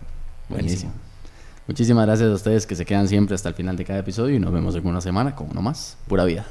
Buenísimo. Muchísimas gracias a ustedes que se quedan siempre hasta el final de cada episodio y nos vemos en una semana con uno más. Pura vida.